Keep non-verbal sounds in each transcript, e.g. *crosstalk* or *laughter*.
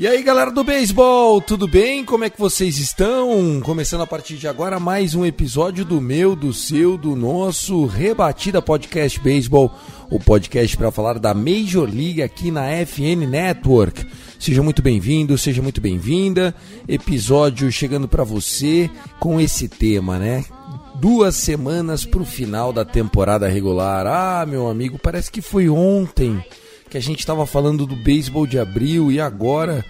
E aí, galera do beisebol, tudo bem? Como é que vocês estão? Começando a partir de agora mais um episódio do meu, do seu, do nosso Rebatida Podcast Beisebol, o podcast para falar da Major League aqui na FN Network. Seja muito bem-vindo, seja muito bem-vinda. Episódio chegando para você com esse tema, né? Duas semanas para o final da temporada regular. Ah, meu amigo, parece que foi ontem que a gente estava falando do beisebol de abril e agora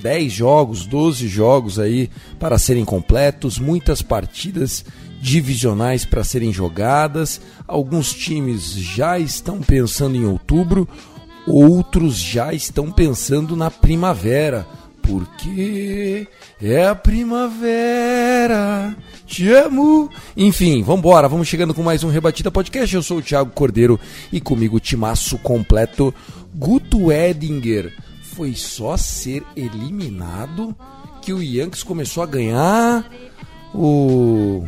10 jogos, 12 jogos aí para serem completos, muitas partidas divisionais para serem jogadas. Alguns times já estão pensando em outubro, outros já estão pensando na primavera, porque é a primavera. Te amo. Enfim, vambora, vamos chegando com mais um Rebatida Podcast. Eu sou o Thiago Cordeiro e comigo o timaço completo Guto Edinger. Foi só ser eliminado que o Yankees começou a ganhar. O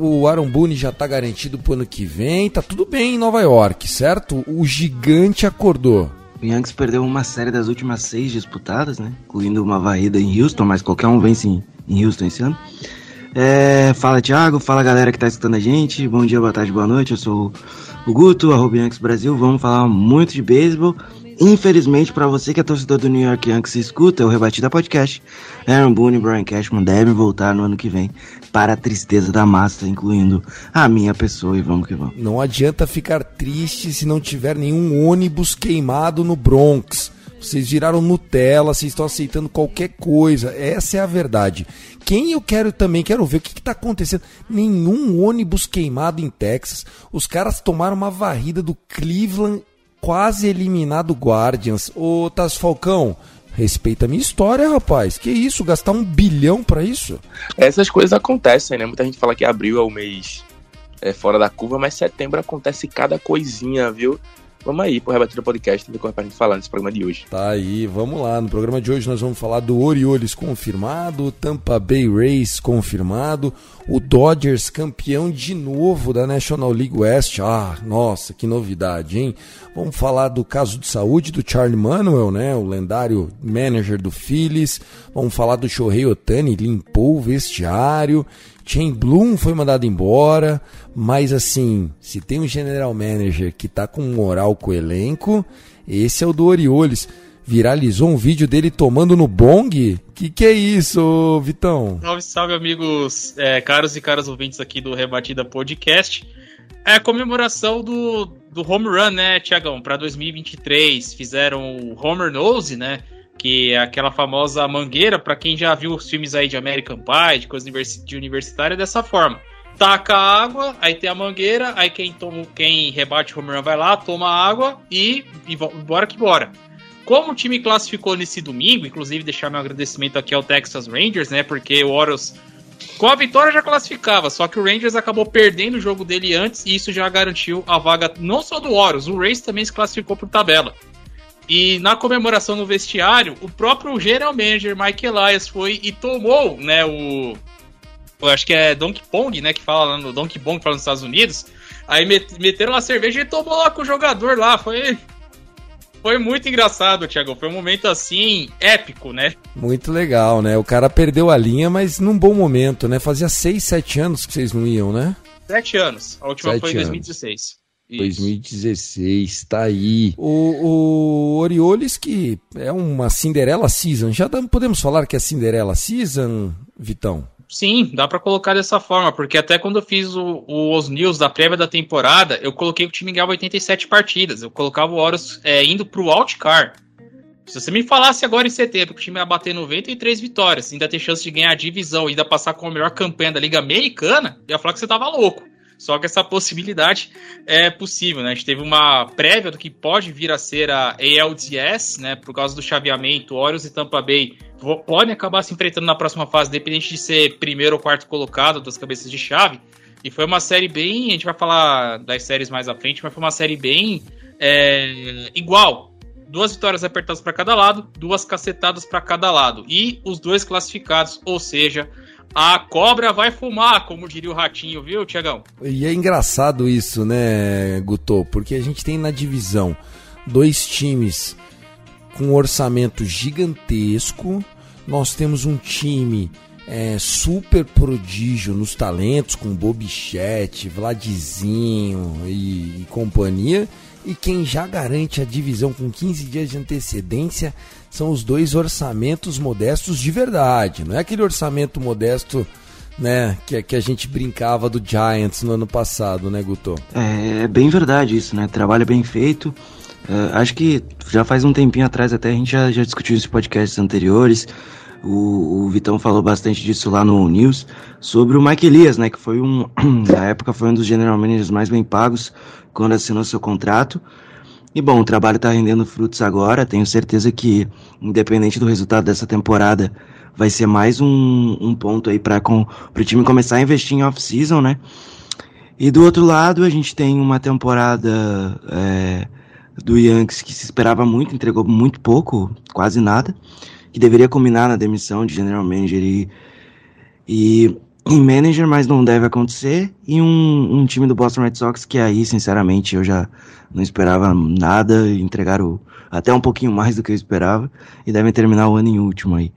o Aaron Boone já tá garantido pro ano que vem. Tá tudo bem em Nova York, certo? O gigante acordou. O Yankees perdeu uma série das últimas seis disputadas, né? Incluindo uma varrida em Houston, mas qualquer um vence em, em Houston esse ano. É, fala Thiago, fala galera que tá escutando a gente. Bom dia, boa tarde, boa noite. Eu sou o Guto, arroba Yankees Brasil. Vamos falar muito de beisebol. Infelizmente, para você que é torcedor do New York Yankees escuta o Rebatida Podcast, Aaron Boone e Brian Cashman devem voltar no ano que vem para a tristeza da massa, incluindo a minha pessoa e vamos que vamos. Não adianta ficar triste se não tiver nenhum ônibus queimado no Bronx. Vocês viraram Nutella, vocês estão aceitando qualquer coisa. Essa é a verdade. Quem eu quero também, quero ver o que está acontecendo. Nenhum ônibus queimado em Texas. Os caras tomaram uma varrida do Cleveland, quase eliminado Guardians. Ô, Taz Falcão, respeita a minha história, rapaz. Que isso, gastar um bilhão para isso? Essas coisas acontecem, né? Muita gente fala que abril é o mês é, fora da curva, mas setembro acontece cada coisinha, viu? Vamos aí pro Rebatida Podcast, ver como é pra gente falar nesse programa de hoje. Tá aí, vamos lá. No programa de hoje nós vamos falar do Orioles confirmado, Tampa Bay Rays confirmado, o Dodgers campeão de novo da National League West. Ah, nossa, que novidade, hein? Vamos falar do caso de saúde do Charlie Manuel, né? O lendário manager do Phillies. Vamos falar do Shohei Otani, limpou o vestiário. Shane Bloom foi mandado embora, mas assim, se tem um general manager que tá com moral com o elenco, esse é o do Orioles. Viralizou um vídeo dele tomando no bong? Que que é isso, Vitão? Salve, salve, amigos é, caros e caras ouvintes aqui do Rebatida Podcast. É a comemoração do, do home run, né, Tiagão, para 2023. Fizeram o Homer Nose, né? Que é aquela famosa mangueira, para quem já viu os filmes aí de American Pie, de coisa de universitária, dessa forma. Taca a água, aí tem a mangueira, aí quem, toma, quem rebate o home vai lá, toma a água e, e bora que bora. Como o time classificou nesse domingo, inclusive deixar meu agradecimento aqui ao Texas Rangers, né? Porque o Orioles, com a vitória já classificava, só que o Rangers acabou perdendo o jogo dele antes e isso já garantiu a vaga não só do Orioles, o Rays também se classificou por tabela. E na comemoração no vestiário, o próprio general manager Mike Elias foi e tomou, né, o eu acho que é Donkey Kong, né, que fala lá no Donkey Kong, que fala nos Estados Unidos. Aí meteram uma cerveja e tomou lá com o jogador lá, foi foi muito engraçado, Thiago. Foi um momento assim épico, né? Muito legal, né? O cara perdeu a linha, mas num bom momento, né? Fazia 6, 7 anos que vocês não iam, né? 7 anos. A última Sete foi em anos. 2016. Isso. 2016, tá aí. O, o Orioles, que é uma Cinderela Season. Já dá- podemos falar que é Cinderela Season, Vitão? Sim, dá pra colocar dessa forma, porque até quando eu fiz o, o- os news da prévia da temporada, eu coloquei que o time ganhava 87 partidas. Eu colocava o Horus é, indo pro outcar. Se você me falasse agora em setembro que o time ia bater 93 vitórias, ainda ter chance de ganhar a divisão e ainda passar com a melhor campanha da Liga Americana, eu ia falar que você tava louco. Só que essa possibilidade é possível, né? A gente teve uma prévia do que pode vir a ser a ALDS, né? Por causa do chaveamento, Orioles e Tampa Bay podem acabar se enfrentando na próxima fase, dependente de ser primeiro ou quarto colocado das cabeças de chave. E foi uma série bem. A gente vai falar das séries mais à frente, mas foi uma série bem é, igual. Duas vitórias apertadas para cada lado, duas cacetadas para cada lado. E os dois classificados, ou seja, a cobra vai fumar, como diria o ratinho, viu, Tiagão? E é engraçado isso, né, Guto? Porque a gente tem na divisão dois times com um orçamento gigantesco. Nós temos um time é, super prodígio nos talentos, com Bobichete, Vladizinho e, e companhia. E quem já garante a divisão com 15 dias de antecedência são os dois orçamentos modestos de verdade. Não é aquele orçamento modesto né, que, que a gente brincava do Giants no ano passado, né, Guto? É, é bem verdade isso, né? Trabalho bem feito. Uh, acho que já faz um tempinho atrás até a gente já, já discutiu isso em podcasts anteriores. O, o, Vitão falou bastante disso lá no News sobre o Mike Elias, né? Que foi um, *clears throat* na época foi um dos general managers mais bem pagos quando assinou seu contrato. E bom, o trabalho está rendendo frutos agora. Tenho certeza que, independente do resultado dessa temporada, vai ser mais um, um ponto aí para o time começar a investir em off-season, né? E do outro lado, a gente tem uma temporada é, do Yankees que se esperava muito, entregou muito pouco, quase nada que deveria combinar na demissão de general manager e, e manager, mas não deve acontecer, e um, um, time do Boston Red Sox que aí, sinceramente, eu já não esperava nada, entregaram até um pouquinho mais do que eu esperava, e devem terminar o ano em último aí.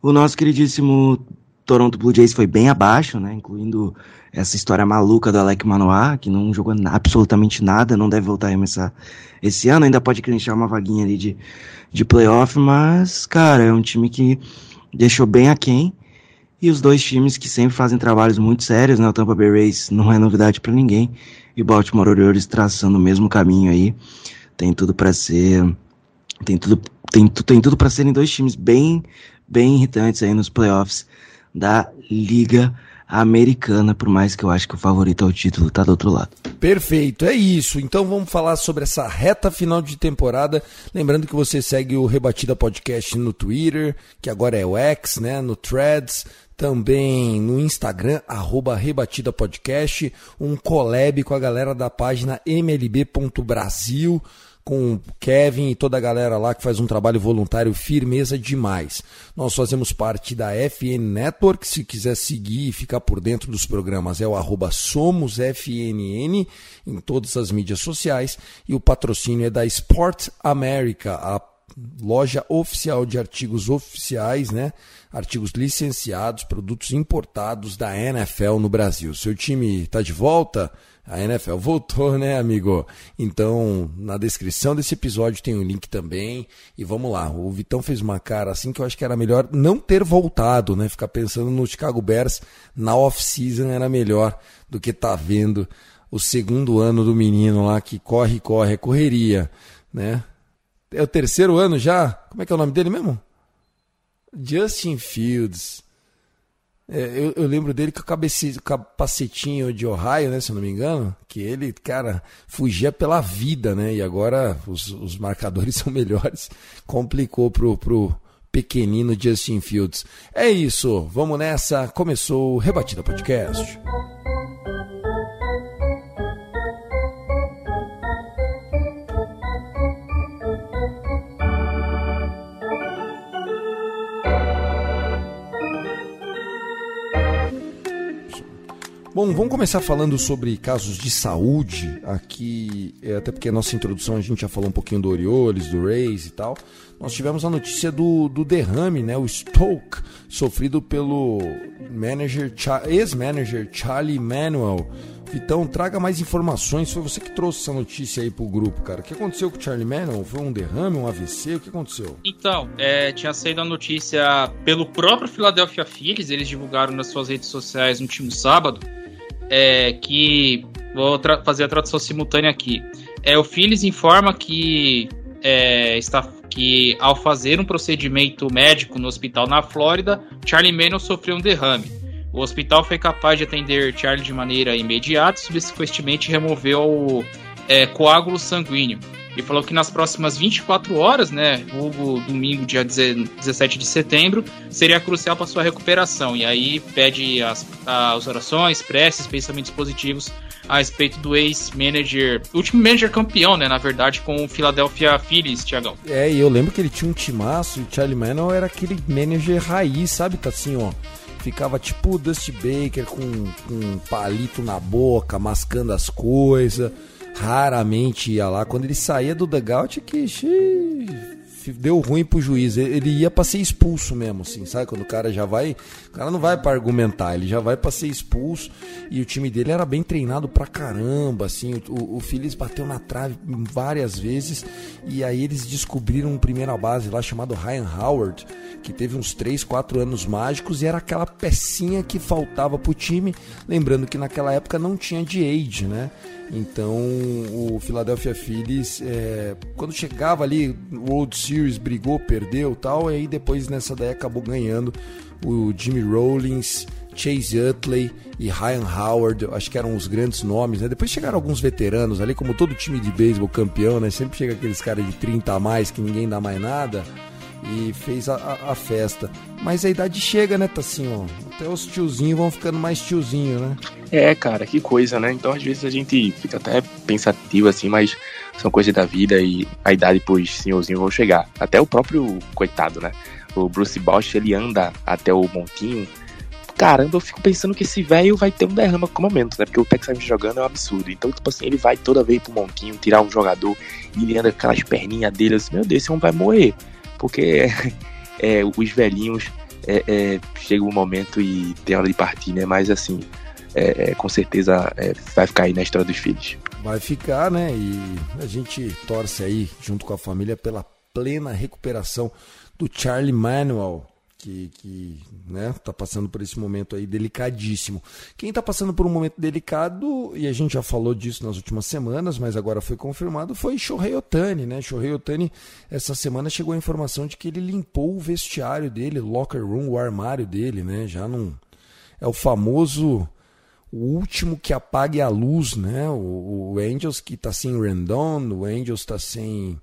O nosso queridíssimo Toronto Blue Jays foi bem abaixo, né, incluindo essa história maluca do Alec Manoah, que não jogou absolutamente nada, não deve voltar a arremessar esse ano, ainda pode clinchar uma vaguinha ali de de playoff, mas, cara, é um time que deixou bem aquém. E os dois times que sempre fazem trabalhos muito sérios, né? O Tampa Bay Rays não é novidade para ninguém. E o Baltimore Orioles traçando o mesmo caminho aí. Tem tudo para ser. Tem tudo, tem, tem tudo para serem dois times bem, bem irritantes aí nos playoffs da Liga americana, por mais que eu acho que o favorito ao título está do outro lado. Perfeito, é isso. Então vamos falar sobre essa reta final de temporada. Lembrando que você segue o Rebatida Podcast no Twitter, que agora é o X, né? No Threads, também no Instagram, arroba Rebatida Podcast, um collab com a galera da página mlb.brasil com o Kevin e toda a galera lá que faz um trabalho voluntário firmeza demais. Nós fazemos parte da FN Network, se quiser seguir e ficar por dentro dos programas é o arroba SomosFNN em todas as mídias sociais e o patrocínio é da Sport America, a loja oficial de artigos oficiais, né? Artigos licenciados, produtos importados da NFL no Brasil. Seu time está de volta? A NFL voltou, né, amigo? Então, na descrição desse episódio tem um link também. E vamos lá. O Vitão fez uma cara assim que eu acho que era melhor não ter voltado, né? Ficar pensando no Chicago Bears na off-season era melhor do que tá vendo o segundo ano do menino lá que corre, corre, é correria, né? É o terceiro ano já? Como é que é o nome dele mesmo? Justin Fields. É, eu, eu, lembro dele com o capacetinho de Ohio, né, se eu não me engano, que ele, cara, fugia pela vida, né? E agora os, os marcadores *laughs* são melhores. Complicou pro, pro pequenino Justin Fields. É isso, vamos nessa. Começou o Rebatida Podcast. Bom, vamos começar falando sobre casos de saúde aqui, é, até porque a nossa introdução a gente já falou um pouquinho do Orioles, do Rays e tal. Nós tivemos a notícia do, do derrame, né, o Stoke, sofrido pelo manager, ex-manager Charlie Manuel. Vitão, traga mais informações. Foi você que trouxe essa notícia aí pro grupo, cara. O que aconteceu com o Charlie Manuel? Foi um derrame, um AVC? O que aconteceu? Então, é, tinha saído a notícia pelo próprio Philadelphia Phillies. Eles divulgaram nas suas redes sociais no último sábado é, que vou fazer a tradução simultânea aqui. É, o Phillies informa que é, está que ao fazer um procedimento médico no hospital na Flórida, Charlie Manning sofreu um derrame. O hospital foi capaz de atender Charlie de maneira imediata e subsequentemente removeu o é, coágulo sanguíneo. E falou que nas próximas 24 horas, né, vulgo domingo, dia 17 de setembro, seria crucial para sua recuperação. E aí pede as, as orações, preces, pensamentos positivos a respeito do ex-manager, último manager campeão, né, na verdade, com o Philadelphia Phillies, Tiagão. É, e eu lembro que ele tinha um timaço e o Charlie Manuel era aquele manager raiz, sabe? Tá assim, ó. Ficava tipo o Dusty Baker com, com um palito na boca, mascando as coisas raramente ia lá. Quando ele saía do dugout, é que xiii, deu ruim pro juiz. Ele ia pra ser expulso mesmo, assim, sabe? Quando o cara já vai. O cara não vai para argumentar, ele já vai pra ser expulso. E o time dele era bem treinado pra caramba, assim. O, o bateu na trave várias vezes. E aí eles descobriram um primeira base lá chamado Ryan Howard, que teve uns 3, 4 anos mágicos e era aquela pecinha que faltava pro time. Lembrando que naquela época não tinha de age, né? Então o Philadelphia Phillies, é, quando chegava ali, o World Series brigou, perdeu tal, e aí depois nessa daí acabou ganhando o Jimmy Rollins, Chase Utley e Ryan Howard, acho que eram os grandes nomes, né? Depois chegaram alguns veteranos ali, como todo time de beisebol campeão, né? Sempre chega aqueles caras de 30 a mais que ninguém dá mais nada e fez a, a, a, festa. Mas a idade chega, né, ó. Até os tiozinhos vão ficando mais tiozinho, né? É, cara, que coisa, né? Então às vezes a gente fica até pensativo assim, mas são coisas da vida e a idade pros senhorzinhos vão chegar. Até o próprio coitado, né? O Bruce Bosch, ele anda até o montinho. Caramba, eu fico pensando que esse velho vai ter um derrama com o momento, né? Porque o Texas jogando é um absurdo. Então, tipo assim, ele vai toda vez pro montinho tirar um jogador e ele anda com aquelas perninhas dele assim, meu Deus, esse homem vai morrer porque *laughs* é, os velhinhos é, é, chega um momento e tem hora de partir, né? Mas assim, é, é com certeza é, vai ficar aí na história dos filhos. Vai ficar, né? E a gente torce aí, junto com a família, pela plena recuperação do Charlie Manuel, que, que né, tá passando por esse momento aí delicadíssimo. Quem está passando por um momento delicado, e a gente já falou disso nas últimas semanas, mas agora foi confirmado, foi Shohei Otani, né? Shohei Otani, essa semana chegou a informação de que ele limpou o vestiário dele, locker room, o armário dele, né? Já não... É o famoso o último que apague a luz, né? O, o Angels que está sem Rendon, o Angels está sem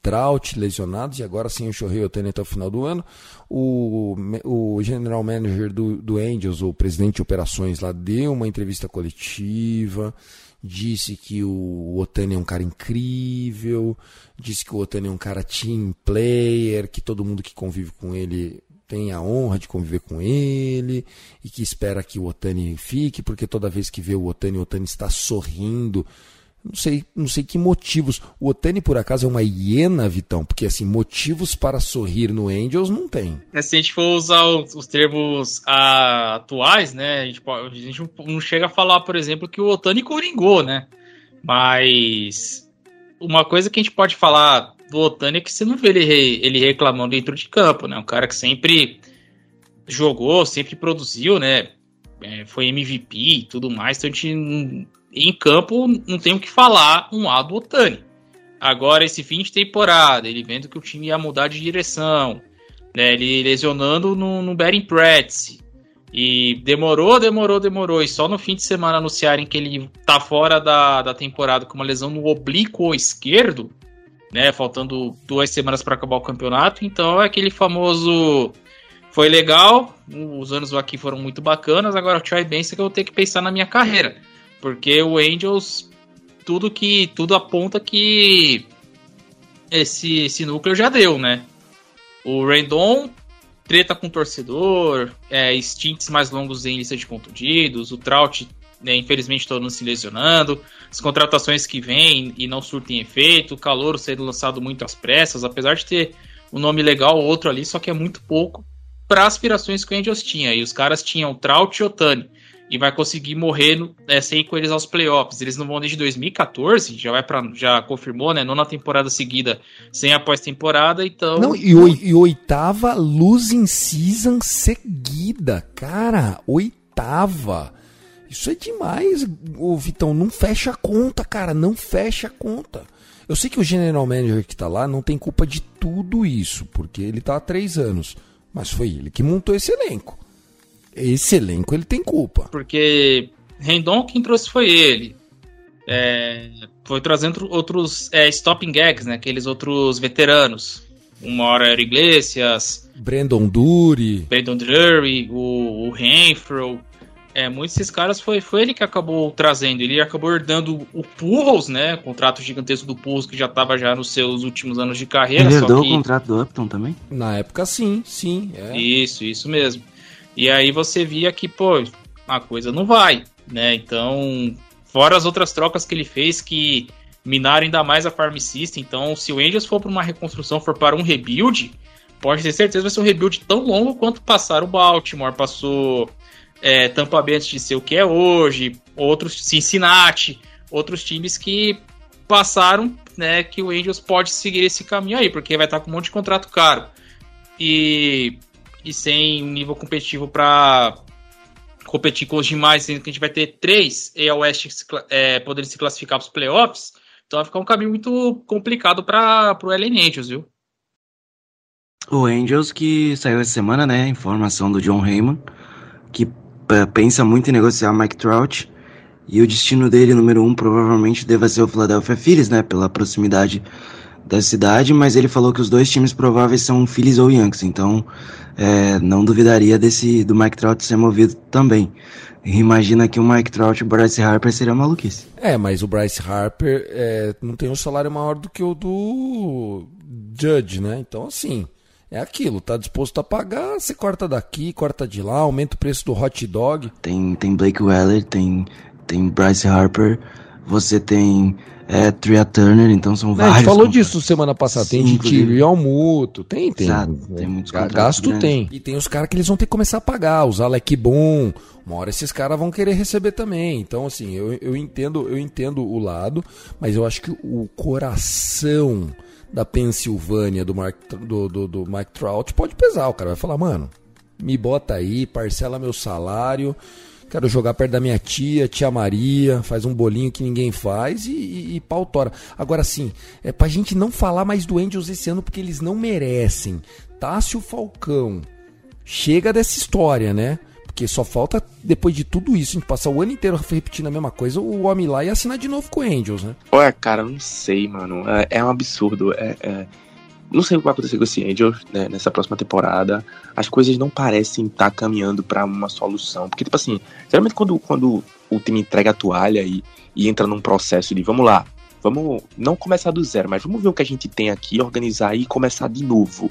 Trout lesionados e agora sim o Shohei Otani até o final do ano. O, o general manager do, do Angels, o presidente de operações lá, deu uma entrevista coletiva, disse que o Otani é um cara incrível, disse que o Otani é um cara team player, que todo mundo que convive com ele tem a honra de conviver com ele e que espera que o Otani fique, porque toda vez que vê o Otani, o Otani está sorrindo não sei, não sei que motivos. O Otani, por acaso, é uma hiena, Vitão? Porque, assim, motivos para sorrir no Angels não tem. É, se a gente for usar os, os termos ah, atuais, né? A gente, a gente, não chega a falar, por exemplo, que o Otani coringou, né? Mas uma coisa que a gente pode falar do Otani é que você não vê ele, ele reclamando dentro de campo, né? Um cara que sempre jogou, sempre produziu, né? É, foi MVP e tudo mais, então a gente em campo, não tem o que falar um A do Otani. Agora, esse fim de temporada, ele vendo que o time ia mudar de direção, né, ele lesionando no, no Betting Practice. E demorou, demorou, demorou. E só no fim de semana anunciarem que ele tá fora da, da temporada com uma lesão no oblíquo esquerdo, né? Faltando duas semanas para acabar o campeonato. Então é aquele famoso. Foi legal, os anos aqui foram muito bacanas. Agora o Troy Benson que eu vou ter que pensar na minha carreira. Porque o Angels, tudo que tudo aponta que esse, esse núcleo já deu, né? O Rendon treta com o torcedor, é, stints mais longos em lista de contundidos, o Trout, né, infelizmente, todo mundo se lesionando, as contratações que vêm e não surtem efeito, o calor sendo lançado muito às pressas, apesar de ter um nome legal, outro ali, só que é muito pouco para aspirações que o Angels tinha. E os caras tinham Trout e Otani e vai conseguir morrer é, sem com eles aos playoffs. Eles não vão desde 2014, já vai para já confirmou, né? Nona temporada seguida sem a pós-temporada, então. Não, e, o, e oitava losing season seguida, cara, oitava. Isso é demais, ô Vitão. Não fecha a conta, cara. Não fecha a conta. Eu sei que o general manager que tá lá não tem culpa de tudo isso, porque ele tá há três anos. Mas foi ele que montou esse elenco. Esse elenco ele tem culpa. Porque Rendon quem trouxe foi ele. É, foi trazendo outros é, stopping gags, né? Aqueles outros veteranos. Uma hora era Iglesias. Brandon Dury. Brandon Dury, o, o Renfro. É, muitos desses caras foi, foi ele que acabou trazendo. Ele acabou herdando o Purros, né? O contrato gigantesco do Purros, que já estava já nos seus últimos anos de carreira. Ele herdou que... o contrato do Upton também? Na época, sim, sim. É. Isso, isso mesmo. E aí você via que, pô, a coisa não vai, né? Então, fora as outras trocas que ele fez que minaram ainda mais a Farm System. Então, se o Angels for para uma reconstrução, for para um rebuild, pode ter certeza que vai ser um rebuild tão longo quanto passar o Baltimore, passou é, Tampa Bay antes de ser o que é hoje, outros Cincinnati, outros times que passaram, né, que o Angels pode seguir esse caminho aí, porque vai estar com um monte de contrato caro e, e sem um nível competitivo para competir com os demais, sendo que a gente vai ter três West é, poderem se classificar para os playoffs, então vai ficar um caminho muito complicado para o LN Angels, viu? O Angels que saiu essa semana, né, informação do John Heyman, que pensa muito em negociar Mike Trout. E o destino dele, número um, provavelmente deva ser o Philadelphia Phillies, né? Pela proximidade da cidade, mas ele falou que os dois times prováveis são Phillies ou Yankees, então é, não duvidaria desse do Mike Trout ser movido também. Imagina que o Mike Trout e o Bryce Harper seria maluquice. É, mas o Bryce Harper é, não tem um salário maior do que o do Judge, né? Então, assim, é aquilo, tá disposto a pagar, você corta daqui, corta de lá, aumenta o preço do hot dog. Tem, tem Blake Weller, tem, tem Bryce Harper, você tem é, Tria Turner, então são vários. A gente falou disso semana passada, Sim, tem de Almuto, tem, tem. Exato, tem muitos Gasto grandes. tem. E tem os caras que eles vão ter que começar a pagar, os Alec Boom, uma hora esses caras vão querer receber também. Então, assim, eu, eu entendo, eu entendo o lado, mas eu acho que o coração da Pensilvânia do, Mark, do, do, do Mike Trout pode pesar. O cara vai falar, mano, me bota aí, parcela meu salário. Quero jogar perto da minha tia, tia Maria, faz um bolinho que ninguém faz e, e, e pau tora. Agora sim, é pra gente não falar mais do Angels esse ano porque eles não merecem. Tássio Falcão, chega dessa história, né? Porque só falta, depois de tudo isso, a gente passar o ano inteiro repetindo a mesma coisa, o homem lá ia assinar de novo com o Angels, né? Olha, cara, não sei, mano. É, é um absurdo. É, é... Não sei o que vai acontecer com esse Angels né, nessa próxima temporada. As coisas não parecem estar tá caminhando para uma solução. Porque, tipo assim, geralmente quando, quando o time entrega a toalha e, e entra num processo de vamos lá, vamos não começar do zero, mas vamos ver o que a gente tem aqui, organizar e começar de novo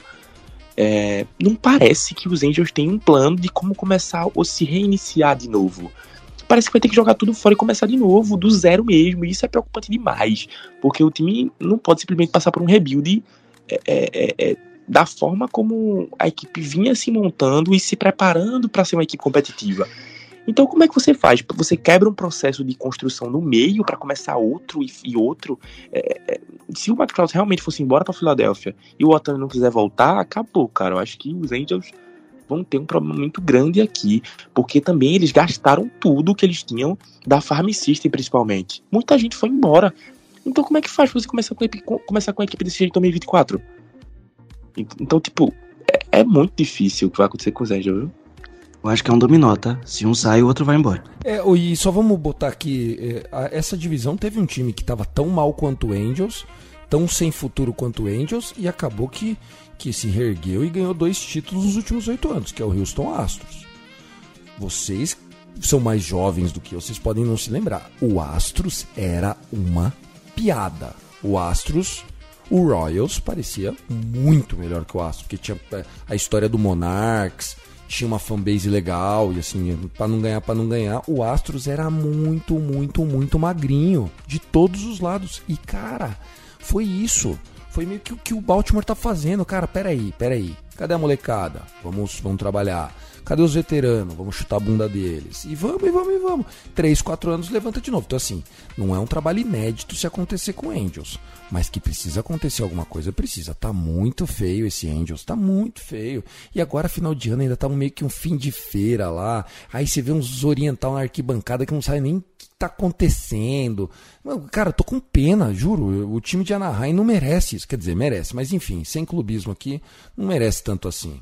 é, não parece que os Angels têm um plano de como começar ou se reiniciar de novo. Parece que vai ter que jogar tudo fora e começar de novo, do zero mesmo. E isso é preocupante demais, porque o time não pode simplesmente passar por um rebuild é, é, é, é da forma como a equipe vinha se montando e se preparando para ser uma equipe competitiva. Então, como é que você faz? Você quebra um processo de construção no meio para começar outro e, e outro. É, é, se o Krause realmente fosse embora para Filadélfia e o Otani não quiser voltar, acabou, cara. Eu acho que os Angels vão ter um problema muito grande aqui, porque também eles gastaram tudo que eles tinham da Farm System, principalmente. Muita gente foi embora. Então, como é que faz pra você começar com a equipe, começar com a equipe desse jeito em 2024? Então, tipo, é, é muito difícil o que vai acontecer com os Angels, viu? Eu acho que é um dominó, tá? Se um sai, o outro vai embora. É, e só vamos botar aqui, é, essa divisão teve um time que estava tão mal quanto o Angels, tão sem futuro quanto o Angels, e acabou que, que se reergueu e ganhou dois títulos nos últimos oito anos, que é o Houston Astros. Vocês são mais jovens do que eu, vocês podem não se lembrar. O Astros era uma piada. O Astros o Royals parecia muito melhor que o Astros, porque tinha é, a história do Monarchs, tinha uma fanbase legal e assim, para não ganhar, para não ganhar, o Astros era muito, muito, muito magrinho de todos os lados. E cara, foi isso. Foi meio que o que o Baltimore tá fazendo, cara. Peraí, peraí. Cadê a molecada? Vamos, vamos trabalhar. Cadê os veteranos? Vamos chutar a bunda deles. E vamos, e vamos, e vamos. Três, quatro anos levanta de novo. Então, assim, não é um trabalho inédito se acontecer com Angels. Mas que precisa acontecer alguma coisa, precisa. Tá muito feio esse Angels, tá muito feio. E agora, final de ano, ainda tá meio que um fim de feira lá. Aí você vê uns oriental na arquibancada que não sabe nem o que tá acontecendo. Cara, tô com pena, juro. O time de Anaheim não merece isso. Quer dizer, merece. Mas enfim, sem clubismo aqui, não merece tanto assim.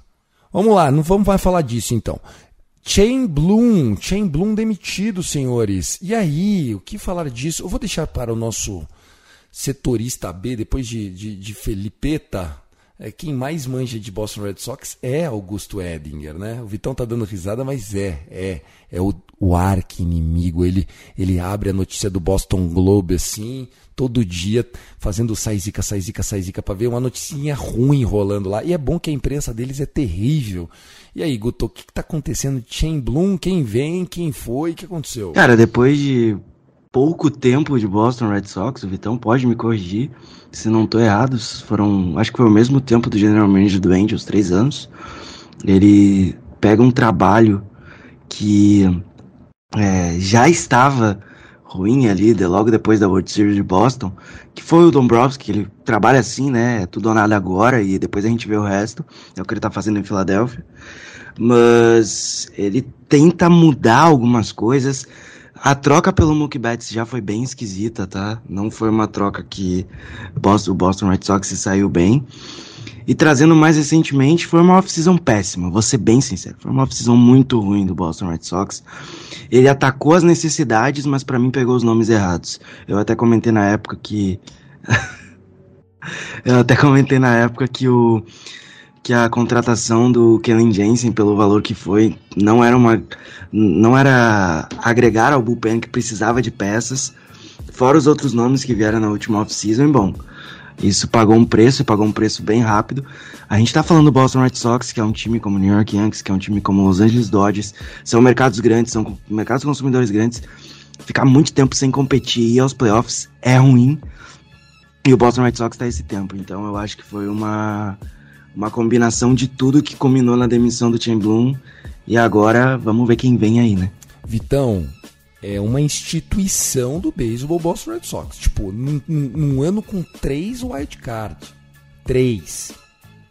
Vamos lá, não vamos mais falar disso então. Chain Bloom, Chain Bloom demitido, senhores. E aí, o que falar disso? Eu vou deixar para o nosso setorista B, depois de, de, de Felipeta, é, quem mais manja de Boston Red Sox é Augusto Edinger, né? O Vitão tá dando risada, mas é, é, é o, o arqui-inimigo. Ele, ele abre a notícia do Boston Globe assim, todo dia, fazendo sai zica, sai zica, sai pra ver uma noticinha ruim rolando lá. E é bom que a imprensa deles é terrível. E aí, Guto, o que, que tá acontecendo? Chain Bloom, quem vem, quem foi, o que aconteceu? Cara, depois de pouco tempo de Boston Red Sox, o Vitão pode me corrigir se não estou errado, foram, acho que foi o mesmo tempo do General Manager do Angels, três anos. Ele pega um trabalho que é, já estava ruim ali, de, logo depois da World Series de Boston, que foi o Dombrowski, ele trabalha assim, né, é tudo ou nada agora, e depois a gente vê o resto, é o que ele está fazendo em Filadélfia, mas ele tenta mudar algumas coisas, a troca pelo Mookie Betts já foi bem esquisita, tá? Não foi uma troca que o Boston Red Sox se saiu bem. E trazendo mais recentemente, foi uma off-season péssima, vou ser bem sincero. Foi uma off-season muito ruim do Boston Red Sox. Ele atacou as necessidades, mas para mim pegou os nomes errados. Eu até comentei na época que. *laughs* Eu até comentei na época que o que a contratação do Kellen Jensen pelo valor que foi não era uma não era agregar ao bullpen que precisava de peças, fora os outros nomes que vieram na última off-season, bom, isso pagou um preço pagou um preço bem rápido. A gente tá falando do Boston Red Sox, que é um time como New York Yankees, que é um time como Los Angeles Dodgers, são mercados grandes, são mercados consumidores grandes. Ficar muito tempo sem competir e ir aos playoffs é ruim. E o Boston Red Sox tá esse tempo, então eu acho que foi uma uma combinação de tudo que combinou na demissão do Tim Bloom. E agora vamos ver quem vem aí, né? Vitão, é uma instituição do beisebol Boston Red Sox. Tipo, num, num ano com três wild cards. Três.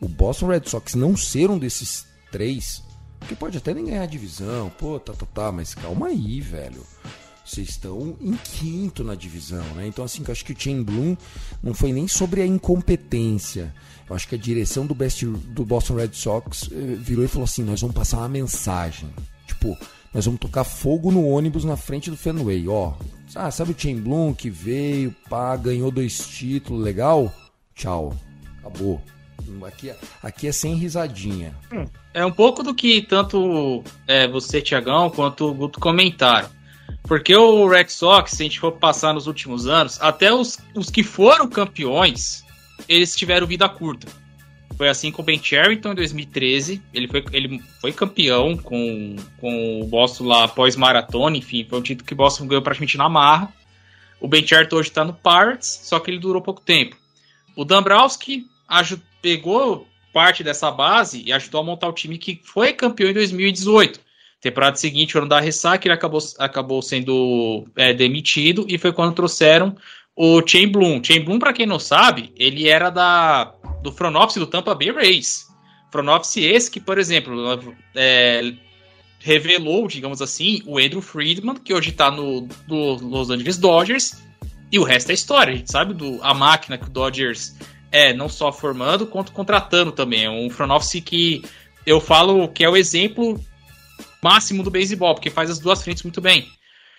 O Boston Red Sox não ser um desses três, que pode até nem ganhar a divisão, pô, tá, tá, tá, mas calma aí, velho. Vocês estão em quinto na divisão, né? Então, assim, eu acho que o Chain Bloom não foi nem sobre a incompetência. Eu acho que a direção do, Best, do Boston Red Sox eh, virou e falou assim: nós vamos passar uma mensagem. Tipo, nós vamos tocar fogo no ônibus na frente do Fenway. Ó, ah, sabe o Chain Bloom que veio, pá, ganhou dois títulos, legal? Tchau. Acabou. Aqui, aqui é sem risadinha. É um pouco do que tanto é, você, Tiagão, quanto o Guto comentaram. Porque o Red Sox, se a gente for passar nos últimos anos, até os, os que foram campeões, eles tiveram vida curta. Foi assim com o Ben Charrington em 2013. Ele foi, ele foi campeão com, com o Boston lá após maratona. Enfim, foi um título que o Boston ganhou praticamente na marra. O Ben Charrington hoje está no Pirates, só que ele durou pouco tempo. O Dombrowski pegou parte dessa base e ajudou a montar o time que foi campeão em 2018. Temporada seguinte, o ano da ressaca, ele acabou, acabou sendo é, demitido e foi quando trouxeram o Chain Bloom. Para quem não sabe, ele era da do front office do Tampa Bay Rays. Front office esse que, por exemplo, é, revelou, digamos assim, o Andrew Friedman, que hoje está no, no, Los Angeles Dodgers, e o resto é história. A gente sabe do, a máquina que o Dodgers é, não só formando, quanto contratando também. É um front office que eu falo que é o exemplo máximo do beisebol, porque faz as duas frentes muito bem.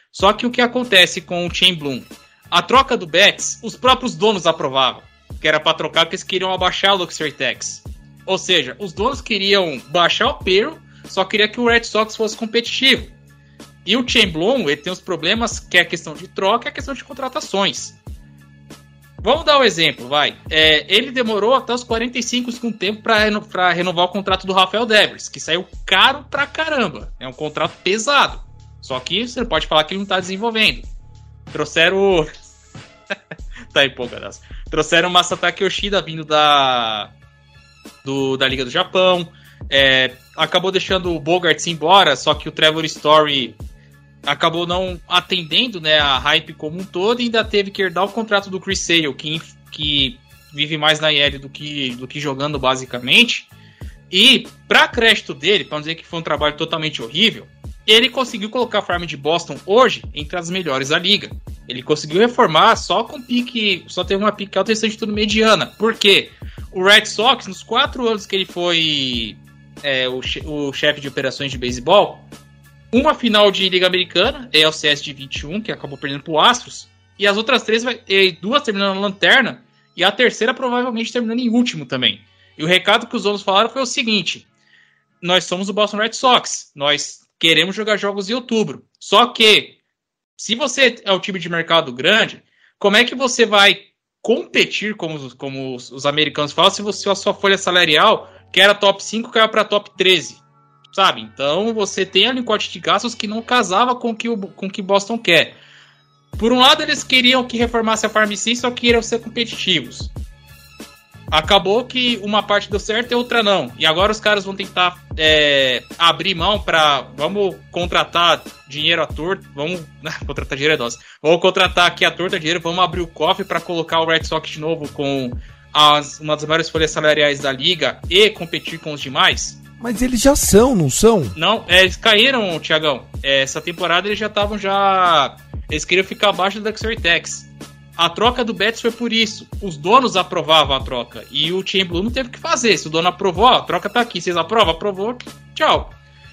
Só que o que acontece com o Chain Bloom? A troca do Betts, os próprios donos aprovavam. Que era para trocar porque eles queriam abaixar o Luxury Tax. Ou seja, os donos queriam baixar o payroll, só queria que o Red Sox fosse competitivo. E o Chamblon, ele tem os problemas que é a questão de troca e a questão de contratações. Vamos dar um exemplo, vai. É, ele demorou até os 45 segundos tempo para reno, renovar o contrato do Rafael Devers, que saiu caro pra caramba. É um contrato pesado. Só que você pode falar que ele não tá desenvolvendo. Trouxeram. tá empolgado. Trouxeram o *laughs* Masataki Yoshida vindo da. Do, da Liga do Japão. É, acabou deixando o Bogart embora, só que o Trevor Story acabou não atendendo né, a hype como um todo e ainda teve que herdar o contrato do Chris Sale, que, que vive mais na IL do que, do que jogando basicamente. E, para crédito dele, para dizer que foi um trabalho totalmente horrível, ele conseguiu colocar a Farm de Boston hoje entre as melhores da liga. Ele conseguiu reformar só com pique, só teve uma pique alta e tudo mediana. Por quê? O Red Sox, nos quatro anos que ele foi é, o, o chefe de operações de beisebol, uma final de Liga Americana, é o CS de 21, que acabou perdendo pro Astros, e as outras três, duas terminando na lanterna, e a terceira provavelmente terminando em último também. E o recado que os donos falaram foi o seguinte: nós somos o Boston Red Sox, nós queremos jogar jogos em outubro. Só que, se você é um time de mercado grande, como é que você vai competir, como, como os, americanos falam, se você, a sua folha salarial, que era top 5, caiu para top 13? Sabe? Então você tem a lincote de gastos que não casava com que o com que Boston quer. Por um lado, eles queriam que reformasse a Farm Sim, só que queriam ser competitivos. Acabou que uma parte deu certo e outra não. E agora os caras vão tentar é, abrir mão para Vamos contratar dinheiro à torta. Vamos. *laughs* contratar dinheiro é nosso. Vamos contratar aqui a torta dinheiro. Vamos abrir o cofre para colocar o Red Sox de novo com as, uma das maiores folhas salariais da liga e competir com os demais. Mas eles já são, não são? Não, é, eles caíram, Tiagão. É, essa temporada eles já estavam já. Eles queriam ficar abaixo do Luxury Tax. A troca do Betis foi por isso. Os donos aprovavam a troca. E o Blue não teve o que fazer. Se o dono aprovou, ó, a troca tá aqui. Vocês aprovam? Aprovou, tchau.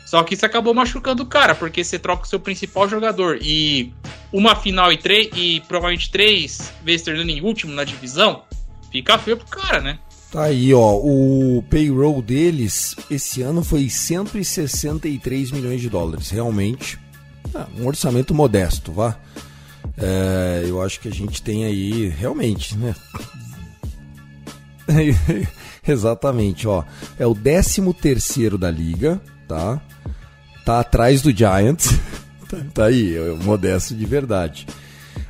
Só que isso acabou machucando o cara, porque você troca o seu principal jogador. E uma final e três, e provavelmente três terminando em último na divisão, fica feio pro cara, né? Tá aí, ó. O payroll deles esse ano foi 163 milhões de dólares. Realmente, é um orçamento modesto, vá. É, eu acho que a gente tem aí, realmente, né? *laughs* Exatamente, ó. É o 13 terceiro da liga, tá? Tá atrás do Giants. *laughs* tá, aí, é modesto de verdade.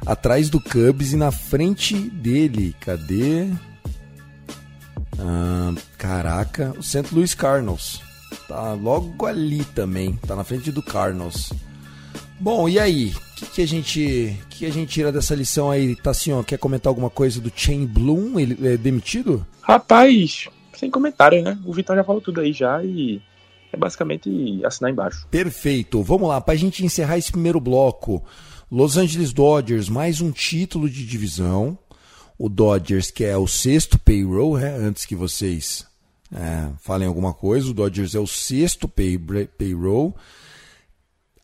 Atrás do Cubs e na frente dele, cadê? Ah, caraca, o St. Louis Cardinals. Tá logo ali também, tá na frente do Cardinals. Bom, e aí? O que, que, a gente que a gente tira dessa lição aí, Tassinho? Quer comentar alguma coisa do Chain Bloom? Ele é demitido? Rapaz, sem comentário, né? O Vitor já falou tudo aí já e é basicamente assinar embaixo. Perfeito. Vamos lá, pra gente encerrar esse primeiro bloco. Los Angeles Dodgers, mais um título de divisão. O Dodgers, que é o sexto payroll, né? antes que vocês é, falem alguma coisa, o Dodgers é o sexto pay, payroll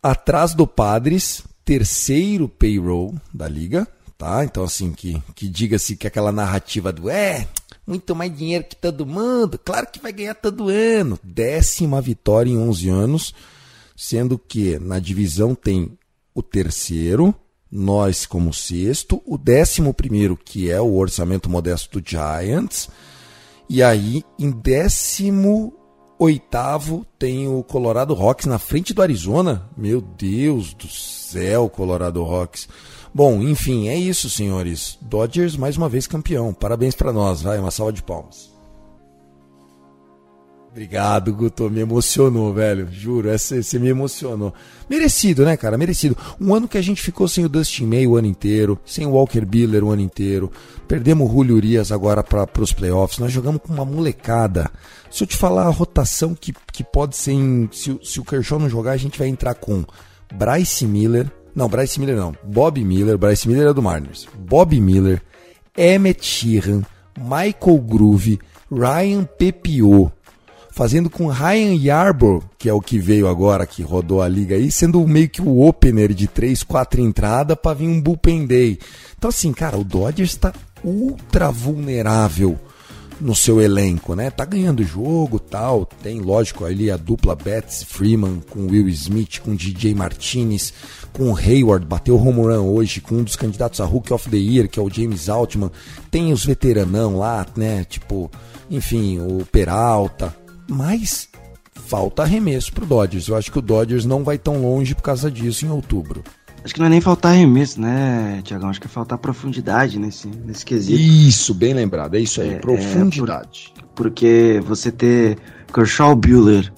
atrás do Padres, terceiro payroll da liga, tá? Então assim que que diga-se que aquela narrativa do é muito mais dinheiro que todo mundo, claro que vai ganhar todo ano, décima vitória em 11 anos, sendo que na divisão tem o terceiro, nós como sexto, o décimo primeiro que é o orçamento modesto do Giants, e aí em décimo Oitavo tem o Colorado Rocks na frente do Arizona. Meu Deus do céu, Colorado Rocks. Bom, enfim, é isso, senhores. Dodgers mais uma vez campeão. Parabéns para nós, vai, uma salva de palmas. Obrigado, Guto. Me emocionou, velho. Juro, você me emocionou. Merecido, né, cara? Merecido. Um ano que a gente ficou sem o Dustin May o ano inteiro, sem o Walker Buehler o ano inteiro. Perdemos o Julio Urias agora para os playoffs. Nós jogamos com uma molecada. Se eu te falar a rotação que, que pode ser em. Se, se o Kershaw não jogar, a gente vai entrar com Bryce Miller. Não, Bryce Miller não. Bob Miller. Bryce Miller é do Mariners. Bob Miller. Emmett Sheehan. Michael Groove. Ryan Pepiot fazendo com Ryan Yarborough, que é o que veio agora, que rodou a liga aí, sendo meio que o opener de 3, 4 entradas para vir um bullpen day. Então assim, cara, o Dodgers está ultra vulnerável no seu elenco, né? Tá ganhando jogo, tal, tem lógico ali a dupla Betts Freeman com Will Smith, com DJ Martinez, com Hayward, bateu home run hoje, com um dos candidatos a Rookie of the Year, que é o James Altman. Tem os veteranão lá, né? Tipo, enfim, o Peralta, mas falta arremesso pro Dodgers. Eu acho que o Dodgers não vai tão longe por causa disso em outubro. Acho que não é nem faltar arremesso, né, Tiagão? Acho que é faltar profundidade nesse, nesse quesito. Isso, bem lembrado. É isso aí, é, profundidade. É por, porque você ter Kershaw Bueller,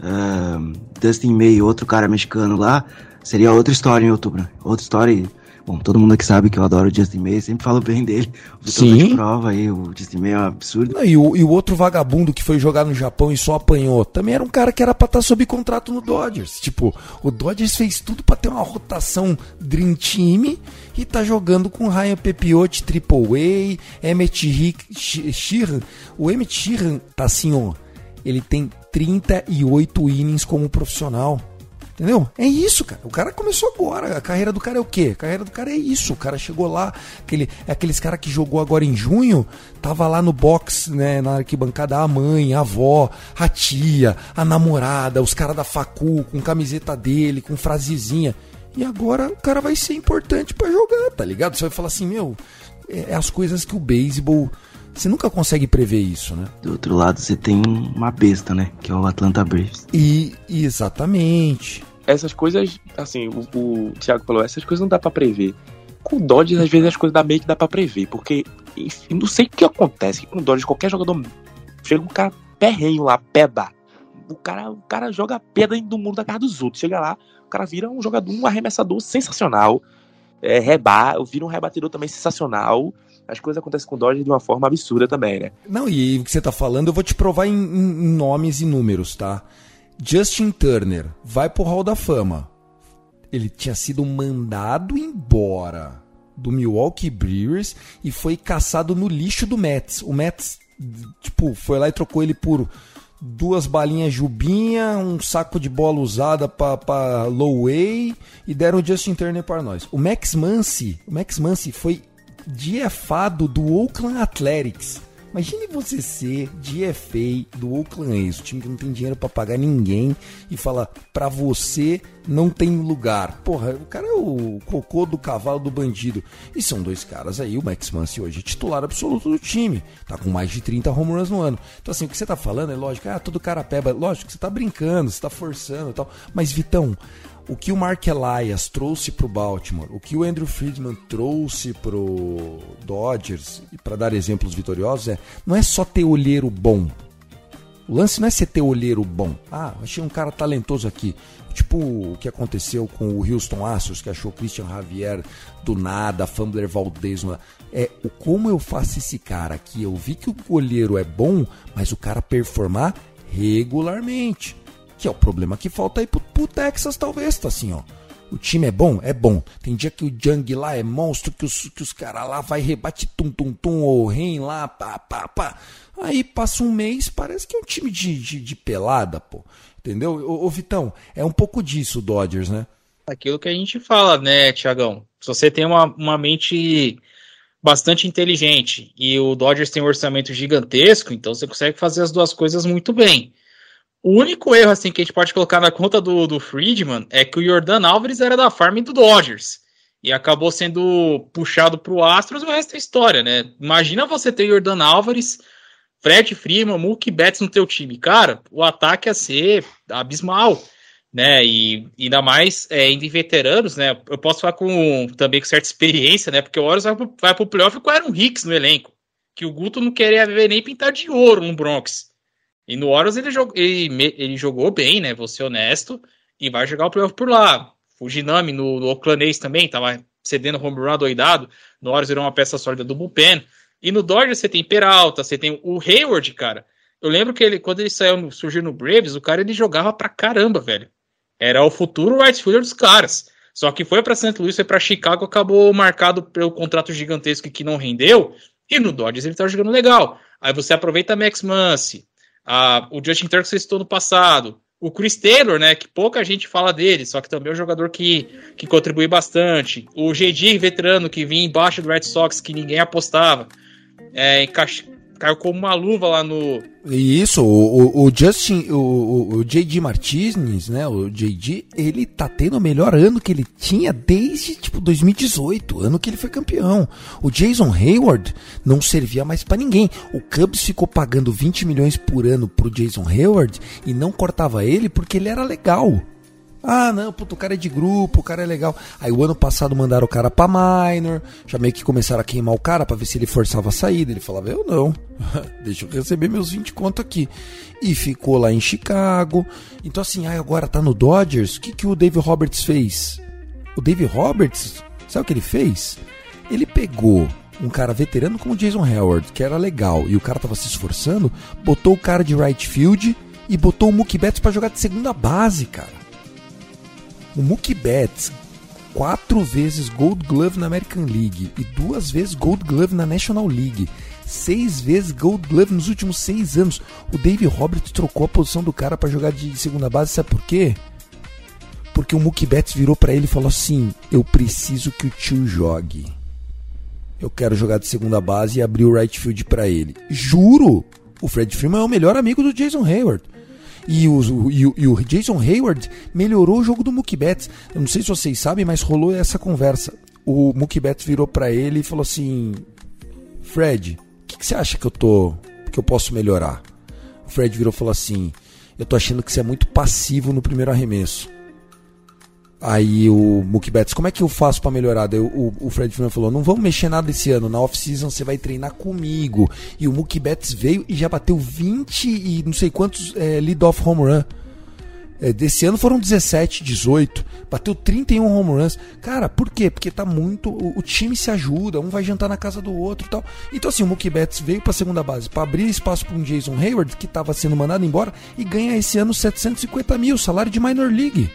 uh, Dustin May outro cara mexicano lá, seria outra história em outubro. Outra história Bom, todo mundo aqui sabe que eu adoro o Justin May, sempre falo bem dele. O Sim. De prova aí, o Justin May é um absurdo. e, o, e o outro vagabundo que foi jogar no Japão e só apanhou, também era um cara que era pra estar tá sob contrato no Dodgers. Tipo, o Dodgers fez tudo para ter uma rotação Dream Team e tá jogando com Ryan Pepiotti, Triple A, Emmett Sheehan. O Emmett Sheehan tá assim, ó, ele tem 38 innings como profissional. Entendeu? É isso, cara. O cara começou agora. A carreira do cara é o quê? A carreira do cara é isso. O cara chegou lá, aquele, é aqueles cara que jogou agora em junho, tava lá no box, né, na arquibancada, a mãe, a avó, a tia, a namorada, os caras da facu, com camiseta dele, com frasezinha. E agora o cara vai ser importante para jogar, tá ligado? Você vai falar assim, meu, é, é as coisas que o beisebol. Você nunca consegue prever isso, né? Do outro lado, você tem uma besta, né? Que é o Atlanta Braves. E exatamente. Essas coisas, assim, o, o Thiago falou, essas coisas não dá para prever. Com o Dodgers, às vezes, as coisas da meio que dá pra prever. Porque, enfim, não sei o que acontece. Com o Dodgers, qualquer jogador. Chega um cara perrenho lá, peda. O cara, o cara joga pedra do mundo da casa dos outros. Chega lá, o cara vira um jogador, um arremessador sensacional. É, reba, vira um rebatedor também sensacional as coisas acontecem com o Dodge de uma forma absurda também, né? Não, e o que você tá falando, eu vou te provar em, em nomes e números, tá? Justin Turner vai pro Hall da Fama. Ele tinha sido mandado embora do Milwaukee Brewers e foi caçado no lixo do Mets. O Mets, tipo, foi lá e trocou ele por duas balinhas Jubinha, um saco de bola usada para low way e deram o Justin Turner para nós. O Max Muncy, o Max Muncy foi DFado do Oakland Athletics. Imagine você ser DFA do Oakland A's, o time que não tem dinheiro para pagar ninguém e fala para você não tem lugar. Porra, o cara é o cocô do cavalo do bandido. E são dois caras aí, o Max Muncy hoje é titular absoluto do time. Tá com mais de 30 home runs no ano. Então assim, o que você tá falando é lógico, ah, todo cara peba, lógico que você tá brincando, você tá forçando e tal. Mas Vitão, o que o Mark Elias trouxe para o Baltimore, o que o Andrew Friedman trouxe para o Dodgers, para dar exemplos vitoriosos, é não é só ter olheiro bom. O lance não é ser ter olheiro bom. Ah, achei um cara talentoso aqui. Tipo o que aconteceu com o Houston Astros, que achou Christian Javier do nada, Fumbler Valdez. É o como eu faço esse cara aqui. Eu vi que o olheiro é bom, mas o cara performar regularmente. Que é o problema que falta aí pro, pro Texas, talvez, tá assim, ó. O time é bom? É bom. Tem dia que o Jung lá é monstro, que os, que os caras lá vai rebate tum tum tum, ou Ren lá, pá, pá, pá. Aí passa um mês, parece que é um time de, de, de pelada, pô. Entendeu? Ô, ô, Vitão, é um pouco disso o Dodgers, né? Aquilo que a gente fala, né, Tiagão? Se você tem uma, uma mente bastante inteligente e o Dodgers tem um orçamento gigantesco, então você consegue fazer as duas coisas muito bem. O único erro assim que a gente pode colocar na conta do, do Friedman é que o Jordan Álvares era da farm do Dodgers e acabou sendo puxado para o Astros, o resto é história, né? Imagina você ter Jordan Álvares, Fred Freeman, Mookie Betts no teu time. Cara, o ataque ia ser abismal, né? E ainda mais é, indo em veteranos, né? Eu posso falar com também com certa experiência, né? Porque o Orioles vai, vai pro playoff com o Aaron Hicks no elenco, que o Guto não queria ver nem pintar de ouro no Bronx. E no Warriors ele, ele, ele jogou bem, né? Vou ser honesto. E vai jogar o playoff por lá. Fujinami no, no Oakland A's também, tava cedendo home run doidado. No Warriors era uma peça sólida do bullpen. E no Dodgers você tem Peralta, você tem o Hayward, cara. Eu lembro que ele, quando ele saiu, surgiu no Braves, o cara ele jogava pra caramba, velho. Era o futuro right fielder dos caras. Só que foi para St. Louis, foi para Chicago, acabou marcado pelo contrato gigantesco que não rendeu. E no Dodgers ele tá jogando legal. Aí você aproveita Max Muncy, ah, o Justin que você citou no passado. O Chris Taylor, né? Que pouca gente fala dele, só que também é um jogador que, que contribui bastante. O GD veterano que vinha embaixo do Red Sox, que ninguém apostava. É, caiu como uma luva lá no. Isso, o, o, o Justin, o, o, JD Martinez, né? O JD, ele tá tendo o melhor ano que ele tinha desde tipo 2018, ano que ele foi campeão. O Jason Hayward não servia mais para ninguém. O Cubs ficou pagando 20 milhões por ano pro Jason Hayward e não cortava ele porque ele era legal. Ah, não, puto, o cara é de grupo, o cara é legal. Aí o ano passado mandaram o cara pra minor, já meio que começaram a queimar o cara pra ver se ele forçava a saída. Ele falava, eu não, *laughs* deixa eu receber meus 20 conto aqui. E ficou lá em Chicago. Então assim, ah, agora tá no Dodgers, o que, que o Dave Roberts fez? O Dave Roberts, sabe o que ele fez? Ele pegou um cara veterano como Jason Howard, que era legal, e o cara tava se esforçando, botou o cara de right field e botou o Mookie Betts pra jogar de segunda base, cara. O Mookie Betts, quatro vezes Gold Glove na American League e duas vezes Gold Glove na National League. seis vezes Gold Glove nos últimos seis anos. O Dave Roberts trocou a posição do cara para jogar de segunda base, sabe por quê? Porque o Mookie Betts virou para ele e falou assim: Eu preciso que o tio jogue. Eu quero jogar de segunda base e abrir o right field para ele. Juro! O Fred Freeman é o melhor amigo do Jason Hayward. E o, o, e o Jason Hayward melhorou o jogo do Mookie Betts. Eu não sei se vocês sabem, mas rolou essa conversa. O Mookie Betts virou para ele e falou assim: Fred, o que, que, você acha que eu tô. que eu posso melhorar? O Fred virou e falou assim: Eu tô achando que você é muito passivo no primeiro arremesso. Aí o Mookie Betts, como é que eu faço para melhorar? Daí o, o Fred Freeman falou, não vamos mexer nada esse ano, na off-season você vai treinar comigo. E o Mookie Betts veio e já bateu 20 e não sei quantos é, lead-off home run. É, desse ano foram 17, 18. Bateu 31 home runs. Cara, por quê? Porque tá muito. O, o time se ajuda, um vai jantar na casa do outro e tal. Então, assim, o Mookie Betts veio pra segunda base para abrir espaço para um Jason Hayward, que tava sendo mandado embora, e ganha esse ano 750 mil, salário de minor league.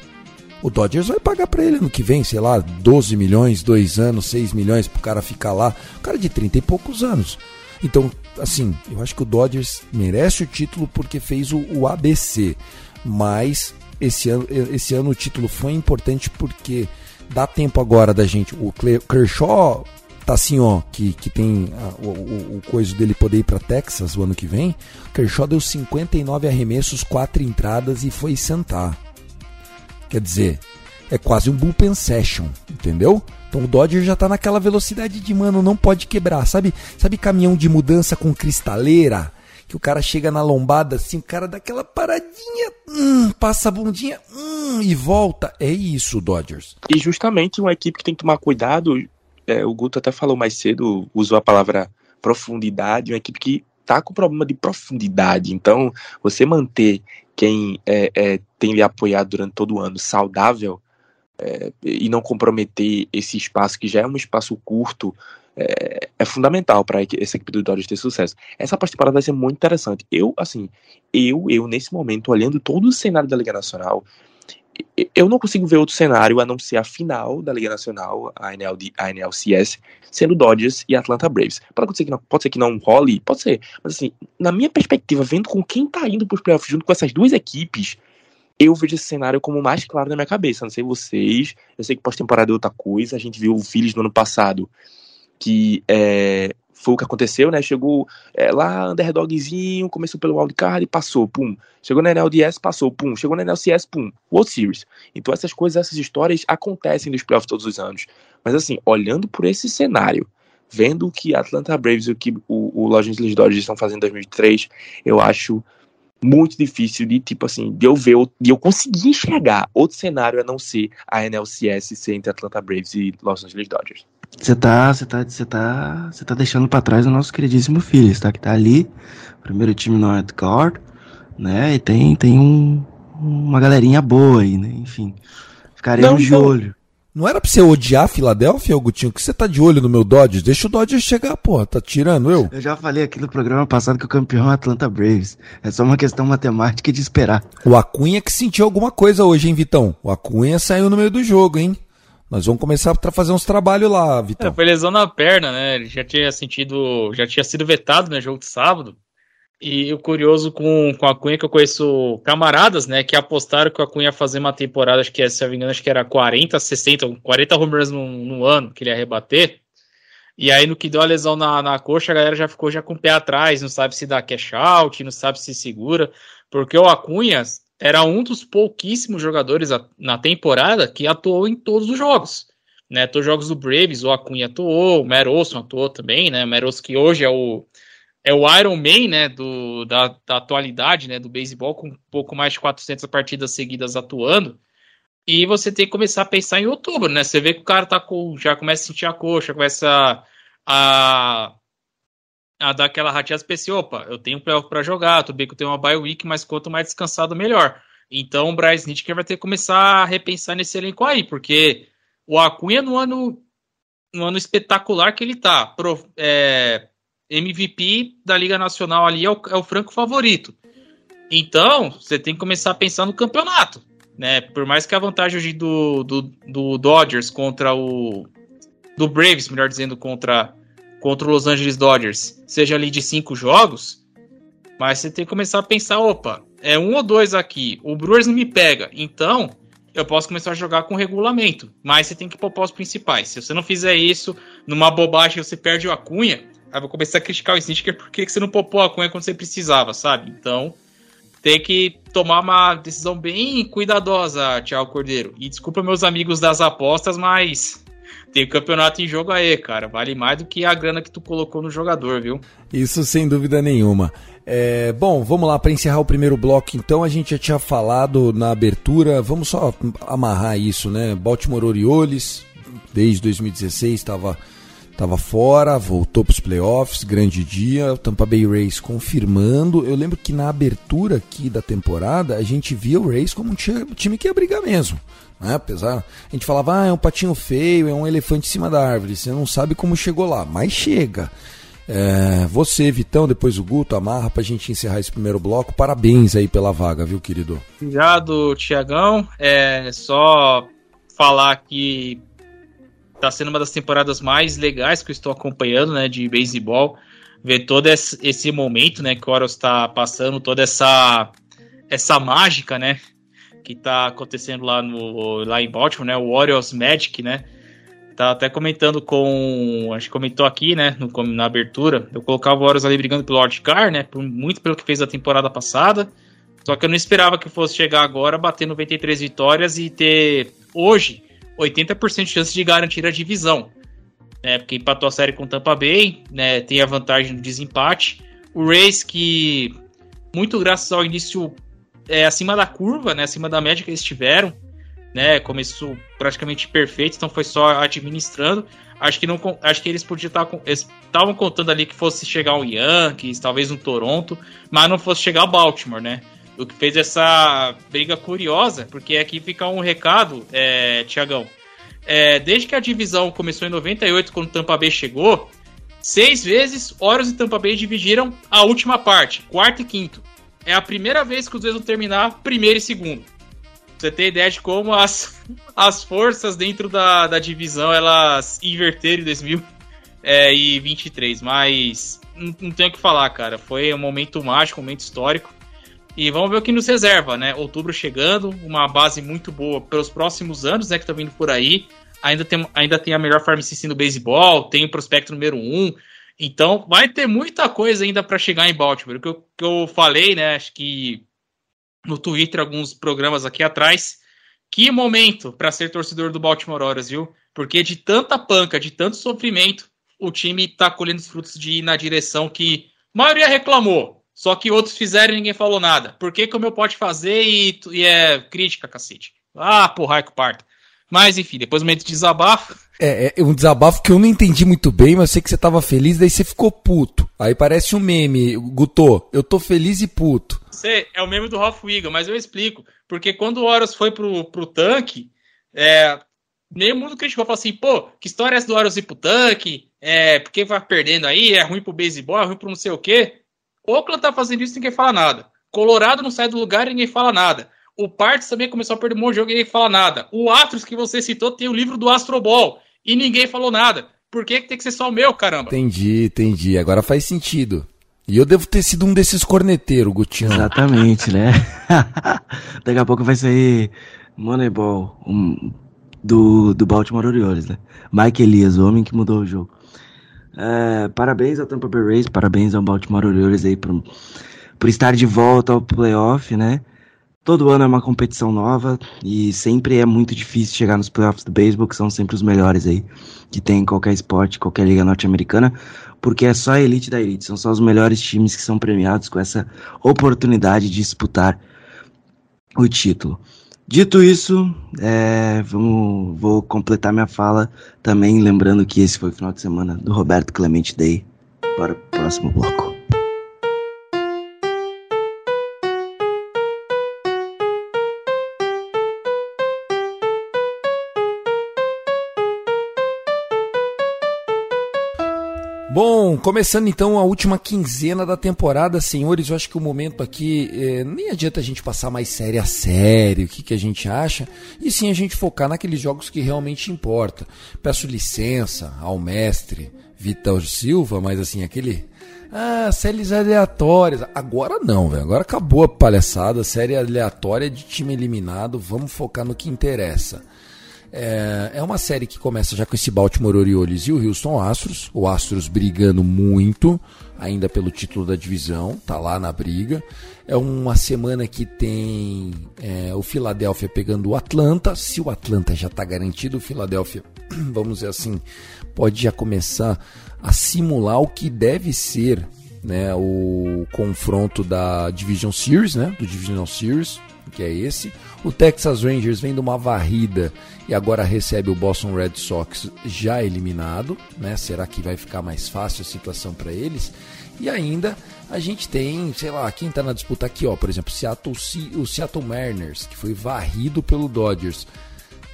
O Dodgers vai pagar para ele no que vem, sei lá, 12 milhões, 2 anos, 6 milhões pro cara ficar lá. O cara de 30 e poucos anos. Então, assim, eu acho que o Dodgers merece o título porque fez o, o ABC. Mas esse ano, esse ano o título foi importante porque dá tempo agora da gente. O Kershaw tá assim, ó, que, que tem a, o, o, o coisa dele poder ir para Texas o ano que vem. O Kershaw deu 59 arremessos, 4 entradas e foi sentar. Quer dizer, é quase um bullpen session, entendeu? Então o Dodger já tá naquela velocidade de, mano, não pode quebrar. Sabe, sabe caminhão de mudança com cristaleira? Que o cara chega na lombada assim, o cara dá aquela paradinha, hum, passa a bundinha hum, e volta. É isso, Dodgers. E justamente uma equipe que tem que tomar cuidado, é, o Guto até falou mais cedo, usou a palavra profundidade, uma equipe que tá com problema de profundidade. Então, você manter quem é, é, tem lhe apoiado durante todo o ano saudável é, e não comprometer esse espaço que já é um espaço curto é, é fundamental para essa equipe do Dodgers ter sucesso. Essa pós-temporada vai ser muito interessante. Eu, assim, eu, eu nesse momento, olhando todo o cenário da Liga Nacional, eu não consigo ver outro cenário a não ser a final da Liga Nacional, a, NLD, a NLCS, sendo Dodgers e Atlanta Braves. Pode ser, que não, pode ser que não role, pode ser. Mas assim, na minha perspectiva, vendo com quem tá indo pros playoffs junto com essas duas equipes, eu vejo esse cenário como mais claro na minha cabeça. Não sei vocês, eu sei que pós-temporada é outra coisa. A gente viu o Phillies no ano passado, que é, foi o que aconteceu, né? Chegou é, lá, underdogzinho, começou pelo wildcard e passou, pum. Chegou na NLDS, passou, pum. Chegou na NLCS, pum. World Series. Então essas coisas, essas histórias acontecem nos playoffs todos os anos. Mas assim, olhando por esse cenário, vendo o que Atlanta Braves e o que o, o Los Angeles Dodgers estão fazendo em 2003, eu acho muito difícil de, tipo assim, de eu ver, de eu conseguir enxergar outro cenário a não ser a NLCS ser entre Atlanta Braves e Los Angeles Dodgers. Você tá, você tá, você tá, você tá deixando para trás o nosso queridíssimo filho, tá? Que tá ali, primeiro time no Guard, né? E tem, tem um, uma galerinha boa aí, né? Enfim, ficaremos de não, olho. Não era pra você odiar a Filadélfia, Augutinho? Que você tá de olho no meu Dodgers? Deixa o Dodgers chegar, porra. Tá tirando eu? Eu já falei aqui no programa passado que o campeão é o Atlanta Braves. É só uma questão matemática de esperar. O Acunha que sentiu alguma coisa hoje, hein, Vitão? O Acunha saiu no meio do jogo, hein? Nós vamos começar a fazer uns trabalhos lá, Vitão. É, foi lesão na perna, né? Ele já tinha sentido, já tinha sido vetado no né, jogo de sábado. E o curioso com, com a Cunha, que eu conheço camaradas, né, que apostaram que a Cunha ia fazer uma temporada, acho que, se eu não me engano, acho que era 40, 60, 40 home runs no, no, ano que ele ia rebater. E aí, no que deu a lesão na, na coxa, a galera já ficou já com o pé atrás, não sabe se dá cash out, não sabe se segura, porque o Acunha era um dos pouquíssimos jogadores na temporada que atuou em todos os jogos. Né, todos os jogos do Braves, o Acunha atuou, o Merosson atuou também, né, o Merosson que hoje é o, é o Iron Man, né, do, da, da atualidade, né, do beisebol, com um pouco mais de 400 partidas seguidas atuando, e você tem que começar a pensar em outubro, né, você vê que o cara tá com, já começa a sentir a coxa, começa a, a dar aquela rateada especial, opa, eu tenho playoff para jogar, tudo bem que eu tenho uma bye week, mas quanto mais descansado, melhor. Então o Bryce Nitker vai ter que começar a repensar nesse elenco aí, porque o Acunha no ano, no ano espetacular que ele tá, pro, é, MVP da Liga Nacional ali é o, é o franco favorito. Então, você tem que começar a pensar no campeonato. Né? Por mais que a vantagem do, do, do Dodgers contra o. Do Braves, melhor dizendo, contra contra o Los Angeles Dodgers seja ali de cinco jogos, mas você tem que começar a pensar, opa, é um ou dois aqui, o Brewers não me pega, então eu posso começar a jogar com regulamento, mas você tem que poupar os principais. Se você não fizer isso, numa bobagem você perde o Acunha, aí vou começar a criticar o Snitker porque você não poupou a Acunha quando você precisava, sabe? Então, tem que tomar uma decisão bem cuidadosa, Thiago Cordeiro. E desculpa meus amigos das apostas, mas tem campeonato em jogo aí, cara. Vale mais do que a grana que tu colocou no jogador, viu? Isso sem dúvida nenhuma. É, bom, vamos lá, para encerrar o primeiro bloco, então, a gente já tinha falado na abertura, vamos só amarrar isso, né? Baltimore Orioles, desde 2016, estava Tava fora, voltou para os playoffs, grande dia. Tampa Bay Rays confirmando. Eu lembro que na abertura aqui da temporada a gente via o Rays como um time que ia brigar mesmo. Né? Apesar, a gente falava, ah, é um patinho feio, é um elefante em cima da árvore. Você não sabe como chegou lá, mas chega. É, você, Vitão, depois o Guto, amarra para a gente encerrar esse primeiro bloco. Parabéns aí pela vaga, viu, querido? Obrigado, Tiagão. É só falar que tá sendo uma das temporadas mais legais que eu estou acompanhando, né, de beisebol. Ver todo esse momento, né, que o Orioles está passando, toda essa essa mágica, né, que tá acontecendo lá no lá em Baltimore, né, o Orioles Magic, né. Tá até comentando com, acho que comentou aqui, né, no, na abertura, eu colocava o Orioles ali brigando pelo Car, né, por, muito pelo que fez a temporada passada. Só que eu não esperava que fosse chegar agora, bater 93 vitórias e ter hoje 80% de chance de garantir a divisão. Né, porque empatou a série com Tampa Bay, né, tem a vantagem do desempate. O Rays, que muito graças ao início é, acima da curva, né, acima da média que eles tiveram, né, começou praticamente perfeito, então foi só administrando. Acho que não, acho que eles podiam estar estavam contando ali que fosse chegar um Yankees, talvez um Toronto, mas não fosse chegar o Baltimore, né? o que fez essa briga curiosa, porque aqui fica um recado, é, Tiagão. É, desde que a divisão começou em 98, quando o Tampa Bay chegou, seis vezes Orioles e Tampa Bay dividiram a última parte, quarto e quinto. É a primeira vez que os dois vão terminar primeiro e segundo. Você tem ideia de como as, *laughs* as forças dentro da, da divisão elas inverteram em 2023, é, mas não, não tenho o que falar, cara. Foi um momento mágico, um momento histórico. E vamos ver o que nos reserva, né? Outubro chegando, uma base muito boa pelos próximos anos, né? Que tá vindo por aí. Ainda tem, ainda tem a melhor farm system do beisebol, tem o prospecto número um. Então vai ter muita coisa ainda para chegar em Baltimore. O que eu, que eu falei, né? Acho que no Twitter, alguns programas aqui atrás. Que momento para ser torcedor do Baltimore Orioles, viu? Porque de tanta panca, de tanto sofrimento, o time tá colhendo os frutos de ir na direção que a maioria reclamou. Só que outros fizeram e ninguém falou nada. Por que, que o meu pode fazer e, e é crítica, cacete? Ah, porra, que parta. Mas enfim, depois do momento de desabafo. É, é um desabafo que eu não entendi muito bem, mas eu sei que você tava feliz, daí você ficou puto. Aí parece um meme, Guto, eu tô feliz e puto. Você é o meme do Ralph Wiggum, mas eu explico. Porque quando o Horus foi pro, pro tanque, é, meio mundo criticou, falou assim, pô, que história é essa do Horus ir pro tanque? É, porque vai perdendo aí, é ruim pro beisebol, é ruim pro não sei o quê. Oakland tá fazendo isso e ninguém fala nada. Colorado não sai do lugar e ninguém fala nada. O Parts também começou a perder um monte de jogo e ninguém fala nada. O Astros que você citou tem o livro do Astro Ball e ninguém falou nada. Por que, que tem que ser só o meu, caramba? Entendi, entendi. Agora faz sentido. E eu devo ter sido um desses corneteiros, Gutinho. Exatamente, né? *laughs* Daqui a pouco vai sair Moneyball um, do, do Baltimore Orioles, né? Mike Elias, o homem que mudou o jogo. É, parabéns ao Tampa Bay Rays, parabéns ao Baltimore Orioles aí por, por estar de volta ao playoff, né? Todo ano é uma competição nova e sempre é muito difícil chegar nos playoffs do beisebol, que são sempre os melhores aí que tem em qualquer esporte, qualquer liga norte-americana, porque é só a elite da elite, são só os melhores times que são premiados com essa oportunidade de disputar o título. Dito isso, é, vamos, vou completar minha fala também lembrando que esse foi o final de semana do Roberto Clemente Day. Para o próximo bloco. Bom, começando então a última quinzena da temporada, senhores, eu acho que o momento aqui é, nem adianta a gente passar mais sério a sério o que, que a gente acha, e sim a gente focar naqueles jogos que realmente importa. Peço licença ao mestre Vitor Silva, mas assim, aquele. Ah, séries aleatórias. Agora não, velho. Agora acabou a palhaçada. Série aleatória de time eliminado. Vamos focar no que interessa. É, é uma série que começa já com esse Baltimore Orioles e o Houston Astros. O Astros brigando muito, ainda pelo título da divisão, tá lá na briga. É uma semana que tem é, o Philadelphia pegando o Atlanta. Se o Atlanta já está garantido, o Philadelphia, *clears throat* vamos dizer assim, pode já começar a simular o que deve ser né, o confronto da Division Series, né, do Divisional Series, que é esse. O Texas Rangers vem de uma varrida e agora recebe o Boston Red Sox já eliminado, né? Será que vai ficar mais fácil a situação para eles? E ainda a gente tem, sei lá, quem está na disputa aqui, ó, por exemplo, Seattle, o Seattle Mariners, que foi varrido pelo Dodgers.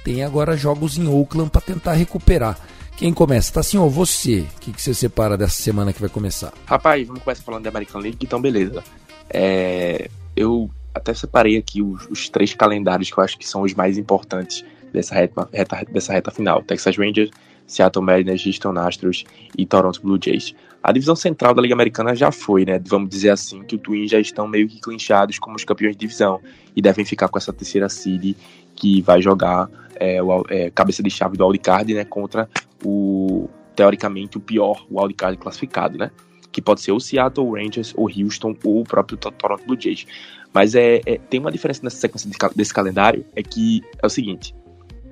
Tem agora jogos em Oakland para tentar recuperar. Quem começa? Tá assim, ó, você. O que, que você separa dessa semana que vai começar? Rapaz, vamos começar falando da American League, então beleza. É, eu até separei aqui os, os, três calendários que eu acho que são os mais importantes dessa reta, reta, dessa reta final. Texas Rangers, Seattle Mariners, Houston Astros e Toronto Blue Jays. A divisão central da Liga Americana já foi, né? Vamos dizer assim, que o Twins já estão meio que clinchados como os campeões de divisão e devem ficar com essa terceira seed que vai jogar é, o, é, cabeça de chave do wildcard, né? Contra o, teoricamente, o pior wildcard classificado, né? Que pode ser o Seattle Rangers, ou Houston, ou o próprio Toronto Blue Jays. Mas é, é, tem uma diferença nessa sequência desse calendário, é que é o seguinte,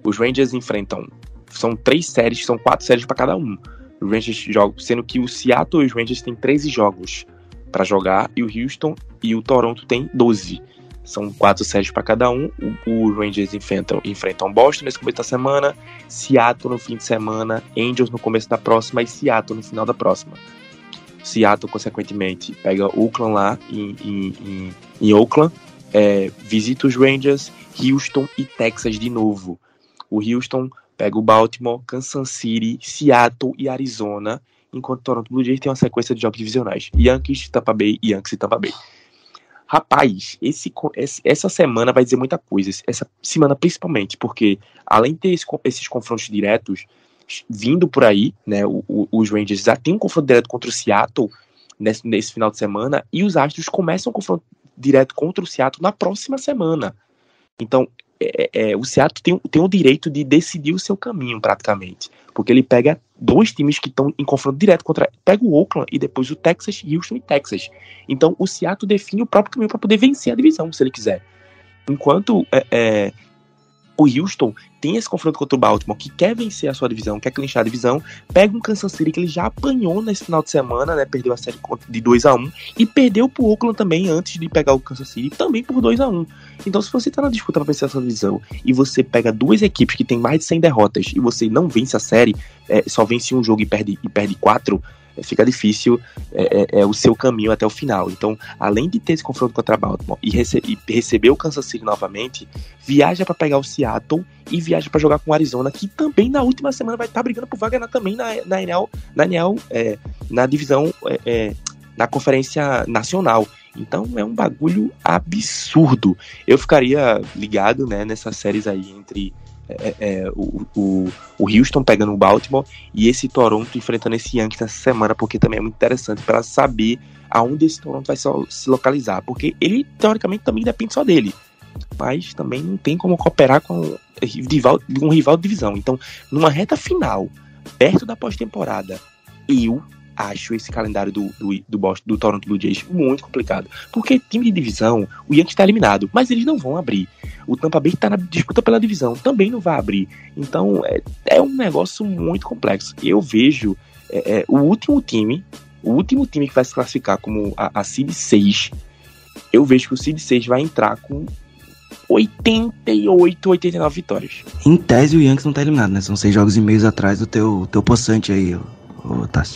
os Rangers enfrentam, são três séries, são quatro séries para cada um. Rangers jogam, sendo que o Seattle e os Rangers têm 13 jogos para jogar, e o Houston e o Toronto têm 12. São quatro séries para cada um. O, o, Rangers enfrentam, enfrentam Boston nesse começo da semana, Seattle no fim de semana, Angels no começo da próxima e Seattle no final da próxima. Seattle, consequentemente, pega Oakland lá em, em, em, em Oakland, é, visita os Rangers, Houston e Texas de novo. O Houston pega o Baltimore, Kansas City, Seattle e Arizona, enquanto o Toronto Blue Jays tem uma sequência de jogos divisionais. Yankees, Tampa Bay, Yankees e Tampa Bay. Rapaz, esse, essa semana vai dizer muita coisa. Essa semana principalmente, porque além de ter esse, esses confrontos diretos, vindo por aí, né? Os Rangers já tem um confronto direto contra o Seattle nesse, nesse final de semana e os Astros começam um confronto direto contra o Seattle na próxima semana. Então, é, é, é, o Seattle tem, tem o direito de decidir o seu caminho, praticamente. Porque ele pega dois times que estão em confronto direto contra. Pega o Oakland e depois o Texas, Houston e Texas. Então, o Seattle define o próprio caminho para poder vencer a divisão, se ele quiser. Enquanto é, é o Houston tem esse confronto contra o Baltimore, que quer vencer a sua divisão, quer clinchar a divisão, pega um Kansas City que ele já apanhou nesse final de semana, né? Perdeu a série de 2 a 1 e perdeu pro Oakland também antes de pegar o Kansas City, também por 2 a 1 Então, se você tá na disputa para vencer essa divisão e você pega duas equipes que tem mais de 100 derrotas e você não vence a série, é, só vence um jogo e perde, e perde quatro, fica difícil é, é, é, o seu caminho até o final. Então, além de ter esse confronto contra Baltimore e, rece e receber o Kansas City novamente, viaja para pegar o Seattle e viaja para jogar com o Arizona, que também na última semana vai estar tá brigando por vaga na, também na, na NL, na, NL, é, na divisão, é, é, na conferência nacional. Então é um bagulho absurdo. Eu ficaria ligado né, nessas séries aí entre é, é, o, o, o, Houston pegando o Baltimore e esse Toronto enfrentando esse Yankees essa semana, porque também é muito interessante para saber aonde esse Toronto vai se localizar, porque ele teoricamente também depende só dele, mas também não tem como cooperar com rival, um rival de divisão. Então, numa reta final, perto da pós-temporada, eu acho esse calendário do, do, do, Boston, do Toronto Blue Jays muito complicado. Porque time de divisão, o Yankees está eliminado, mas eles não vão abrir. O Tampa Bay está na disputa pela divisão, também não vai abrir. Então é, é um negócio muito complexo. Eu vejo é, é, o último time, o último time que vai se classificar como a, a Seed 6, eu vejo que o Seed 6 vai entrar com 88, 89 vitórias. Em tese, o Yankees não está eliminado, né? São seis jogos e meio atrás do teu, teu possante aí,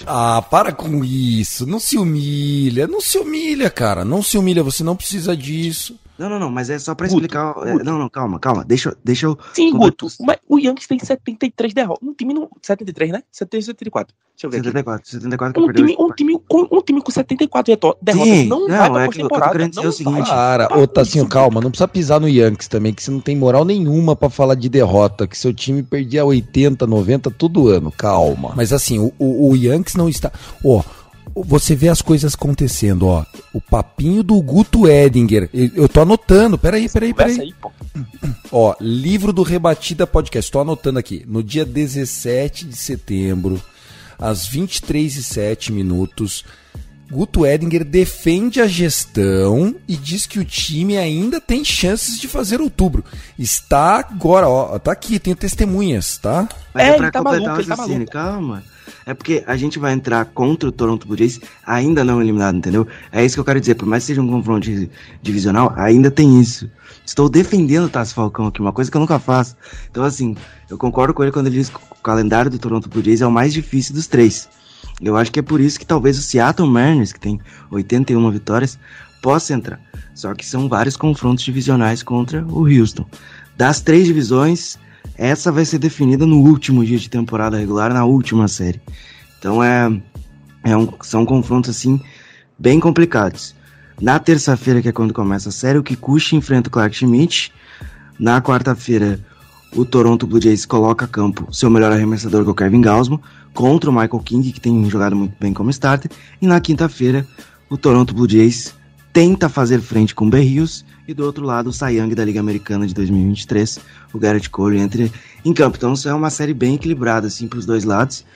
Ah, para com isso. Não se humilha. Não se humilha, cara. Não se humilha. Você não precisa disso. Não, não, não, mas é só pra Guto, explicar. é, Guto. não, não, calma, calma. Deixa, eu- deixa eu. Sim. Guto, mas o Yankees tem 73 derrotas. Um time no. 73, né? 74. Deixa eu ver aqui. 74, 74 que Um perdeu. time, um, time com, um time com 74 deto- derrotas Sim, não, não, vai pra é que eu tô querendo dizer o seguinte. Cara, ô Tassinho, calma, não precisa pisar no Yankees também, que você não tem moral nenhuma pra falar de derrota, que seu time perdia 80, 90 todo ano, calma. Mas assim, o, o, o Yankees não está. Ó, você vê as coisas acontecendo, ó. O papinho do Guto Edinger. Eu, tô anotando, peraí, peraí, peraí. aí, pô. Ó, livro do Rebatida Podcast, tô anotando aqui. No dia 17 de setembro, às 23 e 7 minutos, Guto Edinger defende a gestão e diz que o time ainda tem chances de fazer outubro. Está agora, ó, tá aqui, tenho testemunhas, tá? Mas É, é, pra ele tá completar maluco, o ele tá raciocínio, calma. É porque a gente vai entrar contra o Toronto Blue Jays ainda não eliminado, entendeu? É isso que eu quero dizer. Por mais que seja um confronto di- divisional, ainda tem isso. Estou defendendo o Tassi Falcão aqui, uma coisa que eu nunca faço. Então, assim, eu concordo com ele quando ele diz que o calendário do Toronto Blue Jays é o mais difícil dos três. Eu acho que é por isso que talvez o Seattle Mariners, que tem 81 vitórias, possa entrar. Só que são vários confrontos divisionais contra o Houston. Das três divisões, essa vai ser definida no último dia de temporada regular, na última série. Então é, é um- são confrontos assim bem complicados. Na terça-feira, que é quando começa a série, o Kikuchi enfrenta o Clark Schmidt. Na quarta-feira, o Toronto Blue Jays coloca a campo seu melhor arremessador, que é o Kevin Gausman, contra o Michael King, que tem jogado muito bem como starter. E na quinta-feira, o Toronto Blue Jays tenta fazer frente com o Berrios. E do outro lado, o Young da Liga Americana de 2023, o Garrett Cole, entre em campo. Então, isso é uma série bem equilibrada, assim, para os dois lados.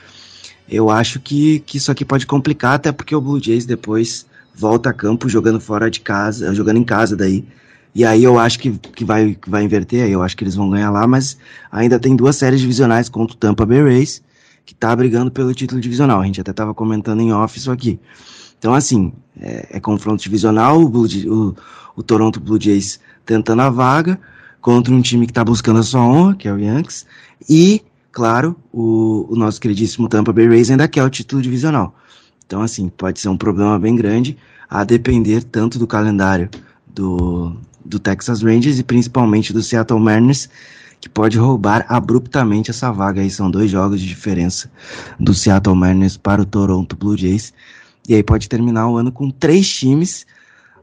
Eu acho que, que isso aqui pode complicar, até porque o Blue Jays depois volta a campo jogando fora de casa, jogando em casa daí. E aí eu acho que, que, vai, que vai inverter, aí eu acho que eles vão ganhar lá, mas ainda tem duas séries divisionais contra o Tampa Bay Rays, que tá brigando pelo título divisional. A gente até tava comentando em off isso aqui. Então, assim, é, é confronto divisional, o, Blue o, o Toronto Blue Jays tentando a vaga contra um time que tá buscando a sua honra, que é o Yankees, e, claro, o, o nosso queridíssimo Tampa Bay Rays ainda quer o título divisional. Então, assim, pode ser um problema bem grande, a depender tanto do calendário do, do Texas Rangers e principalmente do Seattle Mariners, que pode roubar abruptamente essa vaga aí. São dois jogos de diferença do Seattle Mariners para o Toronto Blue Jays. E aí pode terminar o ano com três times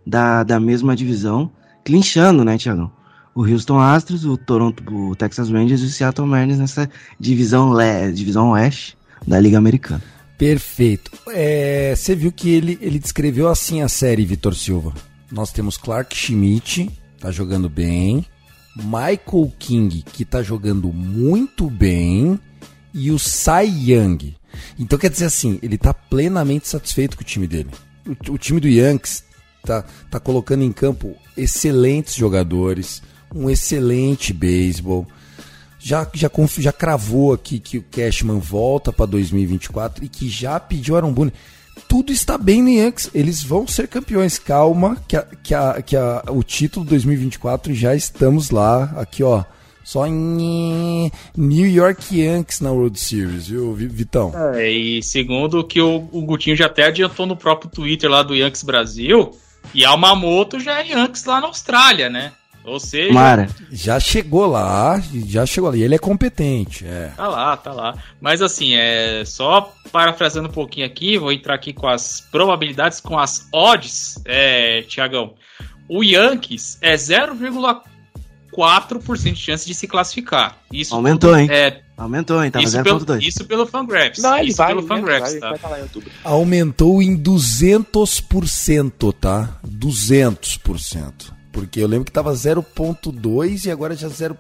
da, da mesma divisão, clinchando, né, Tiagão? O Houston Astros, o Toronto, o Texas Rangers e o Seattle Mariners nessa divisão, le, divisão oeste da Liga Americana. Perfeito. É, você viu que ele, ele descreveu assim a série, Vitor Silva. Nós temos Clark Schmidt, tá jogando bem. Michael King, que tá jogando muito bem. E o Cy Young. Então quer dizer assim, ele tá plenamente satisfeito com o time dele. O, o time do Yankees tá, tá colocando em campo excelentes jogadores, um excelente beisebol já, já, já cravou aqui que o Cashman volta para 2024 e que já pediu Aaron Boone. Tudo está bem no Yankees. Eles vão ser campeões. Calma, que, a, que, a, que a, o título 2024 já estamos lá. Aqui, ó. Só em New York Yankees na World Series, viu, Vi- Vitão? É, e segundo o que o, o Gutinho já até adiantou no próprio Twitter lá do Yankees Brasil, Yamamoto já é Yankees lá na Austrália, né? Ou seja, Mara, Já chegou lá, já chegou. E ele é competente, é. Tá lá, tá lá. Mas assim, é só parafraseando um pouquinho aqui, vou entrar aqui com as probabilidades, com as odds, é, Tiagão. O Yankees é 0,4% de chance de se classificar. Isso aumentou, hein? é Aumentou, hein? Tava isso, pelo, 0.2. isso pelo Fangraphs. Não, ele isso vai, pelo ele Fangraphs, vai, tá? vai aumentou em 200%, tá? 200%. Porque eu lembro que tava 0.2 e agora já 0.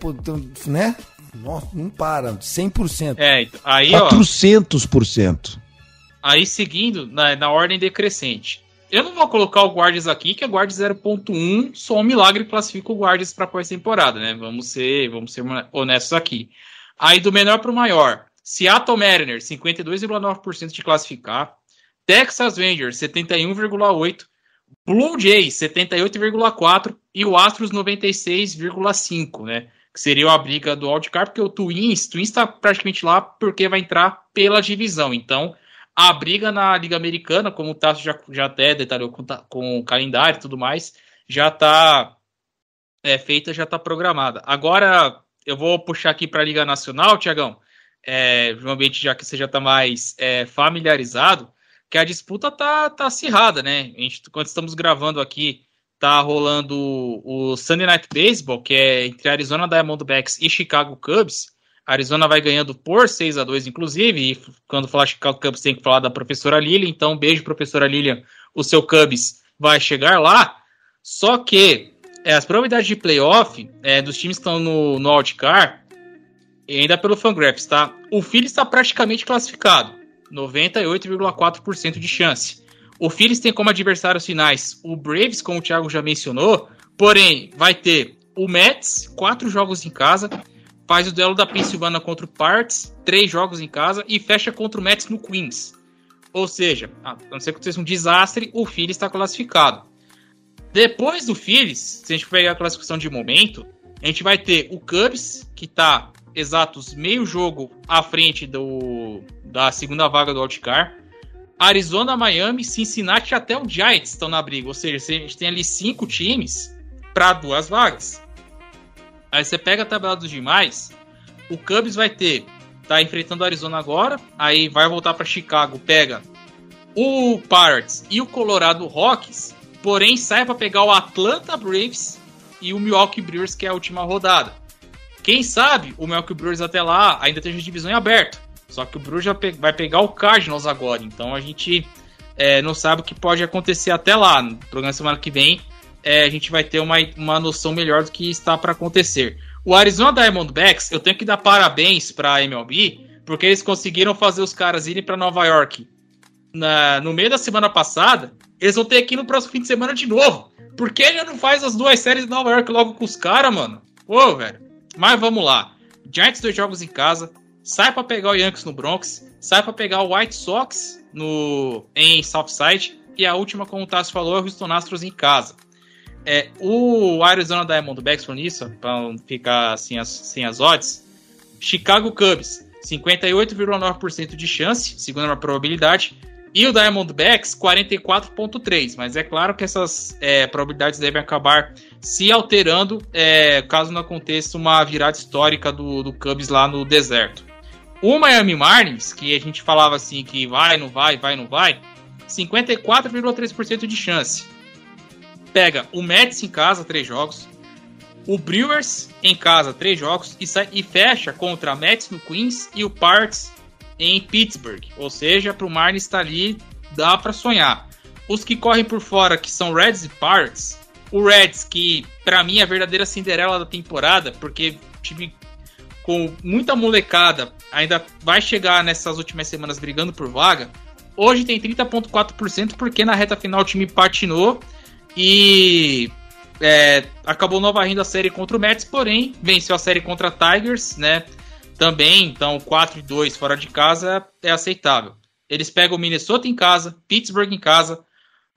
né? Nossa, não para, 100%. É, então, aí ó, 400%. aí seguindo na, na ordem decrescente. Eu não vou colocar o Guardians aqui, que é Guardians 0.1, só um milagre classifica o Guardians para pós-temporada, né? Vamos ser, vamos ser honestos aqui. Aí do menor para o maior, Seattle Mariners 52,9% de classificar, Texas Rangers 71,8, Blue Jays 78,4 e o Astros 96,5, né? Que seria a briga do wildcard, porque o Twins, Twins está praticamente lá porque vai entrar pela divisão. Então, a briga na Liga Americana, como o Tasso já, já até detalhou com, com o calendário e tudo mais, já está é, feita já está programada. Agora, eu vou puxar aqui para a Liga Nacional, Tiagão, é, um ambiente já que você já está mais é, familiarizado, que a disputa tá, tá acirrada, né? A gente, quando estamos gravando aqui, tá rolando o Sunday Night Baseball, que é entre Arizona Diamondbacks e Chicago Cubs. Arizona vai ganhando por 6 a 2 inclusive, e quando falar Chicago Cubs tem que falar da professora Lilian, então beijo professora Lilian, o seu Cubs vai chegar lá. Só que é, as probabilidades de playoff é, dos times que estão no, no e ainda pelo Fangraphs, tá? O Phillies está praticamente classificado, 98,4% de chance. O Phillies tem como adversários finais o Braves, como o Thiago já mencionou, porém vai ter o Mets, quatro jogos em casa, faz o duelo da Pensilvânia contra o Parts, três jogos em casa, e fecha contra o Mets no Queens. Ou seja, a não ser que aconteça um desastre, o Phillies está classificado. Depois do Phillies, se a gente pegar a classificação de momento, a gente vai ter o Cubs, que está exatos meio jogo à frente do, da segunda vaga do Outcar. Arizona, Miami, Cincinnati até o Giants estão na briga. Ou seja, a gente tem ali cinco times para duas vagas. Aí você pega a tabela dos demais. O Cubs vai ter. Tá enfrentando o Arizona agora. Aí vai voltar para Chicago. Pega o Pirates e o Colorado Rockies porém sai para pegar o Atlanta Braves e o Milwaukee Brewers, que é a última rodada. Quem sabe o Milwaukee Brewers até lá ainda tem a divisão em aberto. Só que o Brewers já pe vai pegar o Cardinals agora, então a gente é, não sabe o que pode acontecer até lá. No programa semana que vem é, a gente vai ter uma, uma noção melhor do que está para acontecer. O Arizona Diamondbacks, eu tenho que dar parabéns para a MLB, porque eles conseguiram fazer os caras irem para Nova York na, no meio da semana passada eles vão ter aqui no próximo fim de semana de novo. Por que ele não faz as duas séries de Nova York logo com os caras, mano? Pô, velho. Mas vamos lá. Giants dois jogos em casa. Sai para pegar o Yankees no Bronx. Sai para pegar o White Sox no em Southside. E a última, como o Tassi falou, é o Houston Astros em casa. É, o Arizona Diamondbacks foi nisso, para não ficar assim, as, sem as odds. Chicago Cubs, 58,9% de chance, segundo a probabilidade. E o Diamondbacks, 44,3. Mas é claro que essas é, probabilidades devem acabar se alterando é, caso não aconteça uma virada histórica do, do Cubs lá no deserto. O Miami Marlins, que a gente falava assim que vai, não vai, vai, não vai, 54,3% de chance. Pega o Mets em casa, três jogos. O Brewers em casa, três jogos. E, sai, e fecha contra Mets no Queens e o Parks em Pittsburgh. Ou seja, para o Marlins estar ali, dá para sonhar. Os que correm por fora, que são Reds e Pirates, o Reds, que para mim é a verdadeira Cinderela da temporada, porque time com muita molecada ainda vai chegar nessas últimas semanas brigando por vaga. Hoje tem 30,4% porque na reta final o time patinou e é, acabou não varrendo a série contra o Mets, porém venceu a série contra Tigers, né? Também, então 4 e 2 fora de casa é aceitável. Eles pegam o Minnesota em casa, Pittsburgh em casa,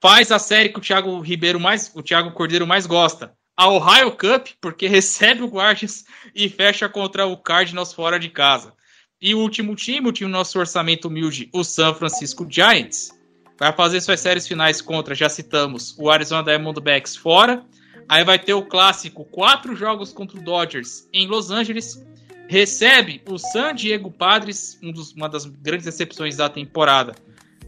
faz a série que o Thiago Ribeiro mais, o Thiago Cordeiro mais gosta, a Ohio Cup, porque *laughs* recebe o Guardians e fecha contra o Cardinals fora de casa. E o último time, o time do nosso orçamento humilde, o San Francisco Giants, vai fazer suas séries finais contra, já citamos, o Arizona Diamondbacks fora. Aí vai ter o clássico, quatro jogos contra o Dodgers em Los Angeles recebe o San Diego Padres, um dos, uma das grandes decepções da temporada,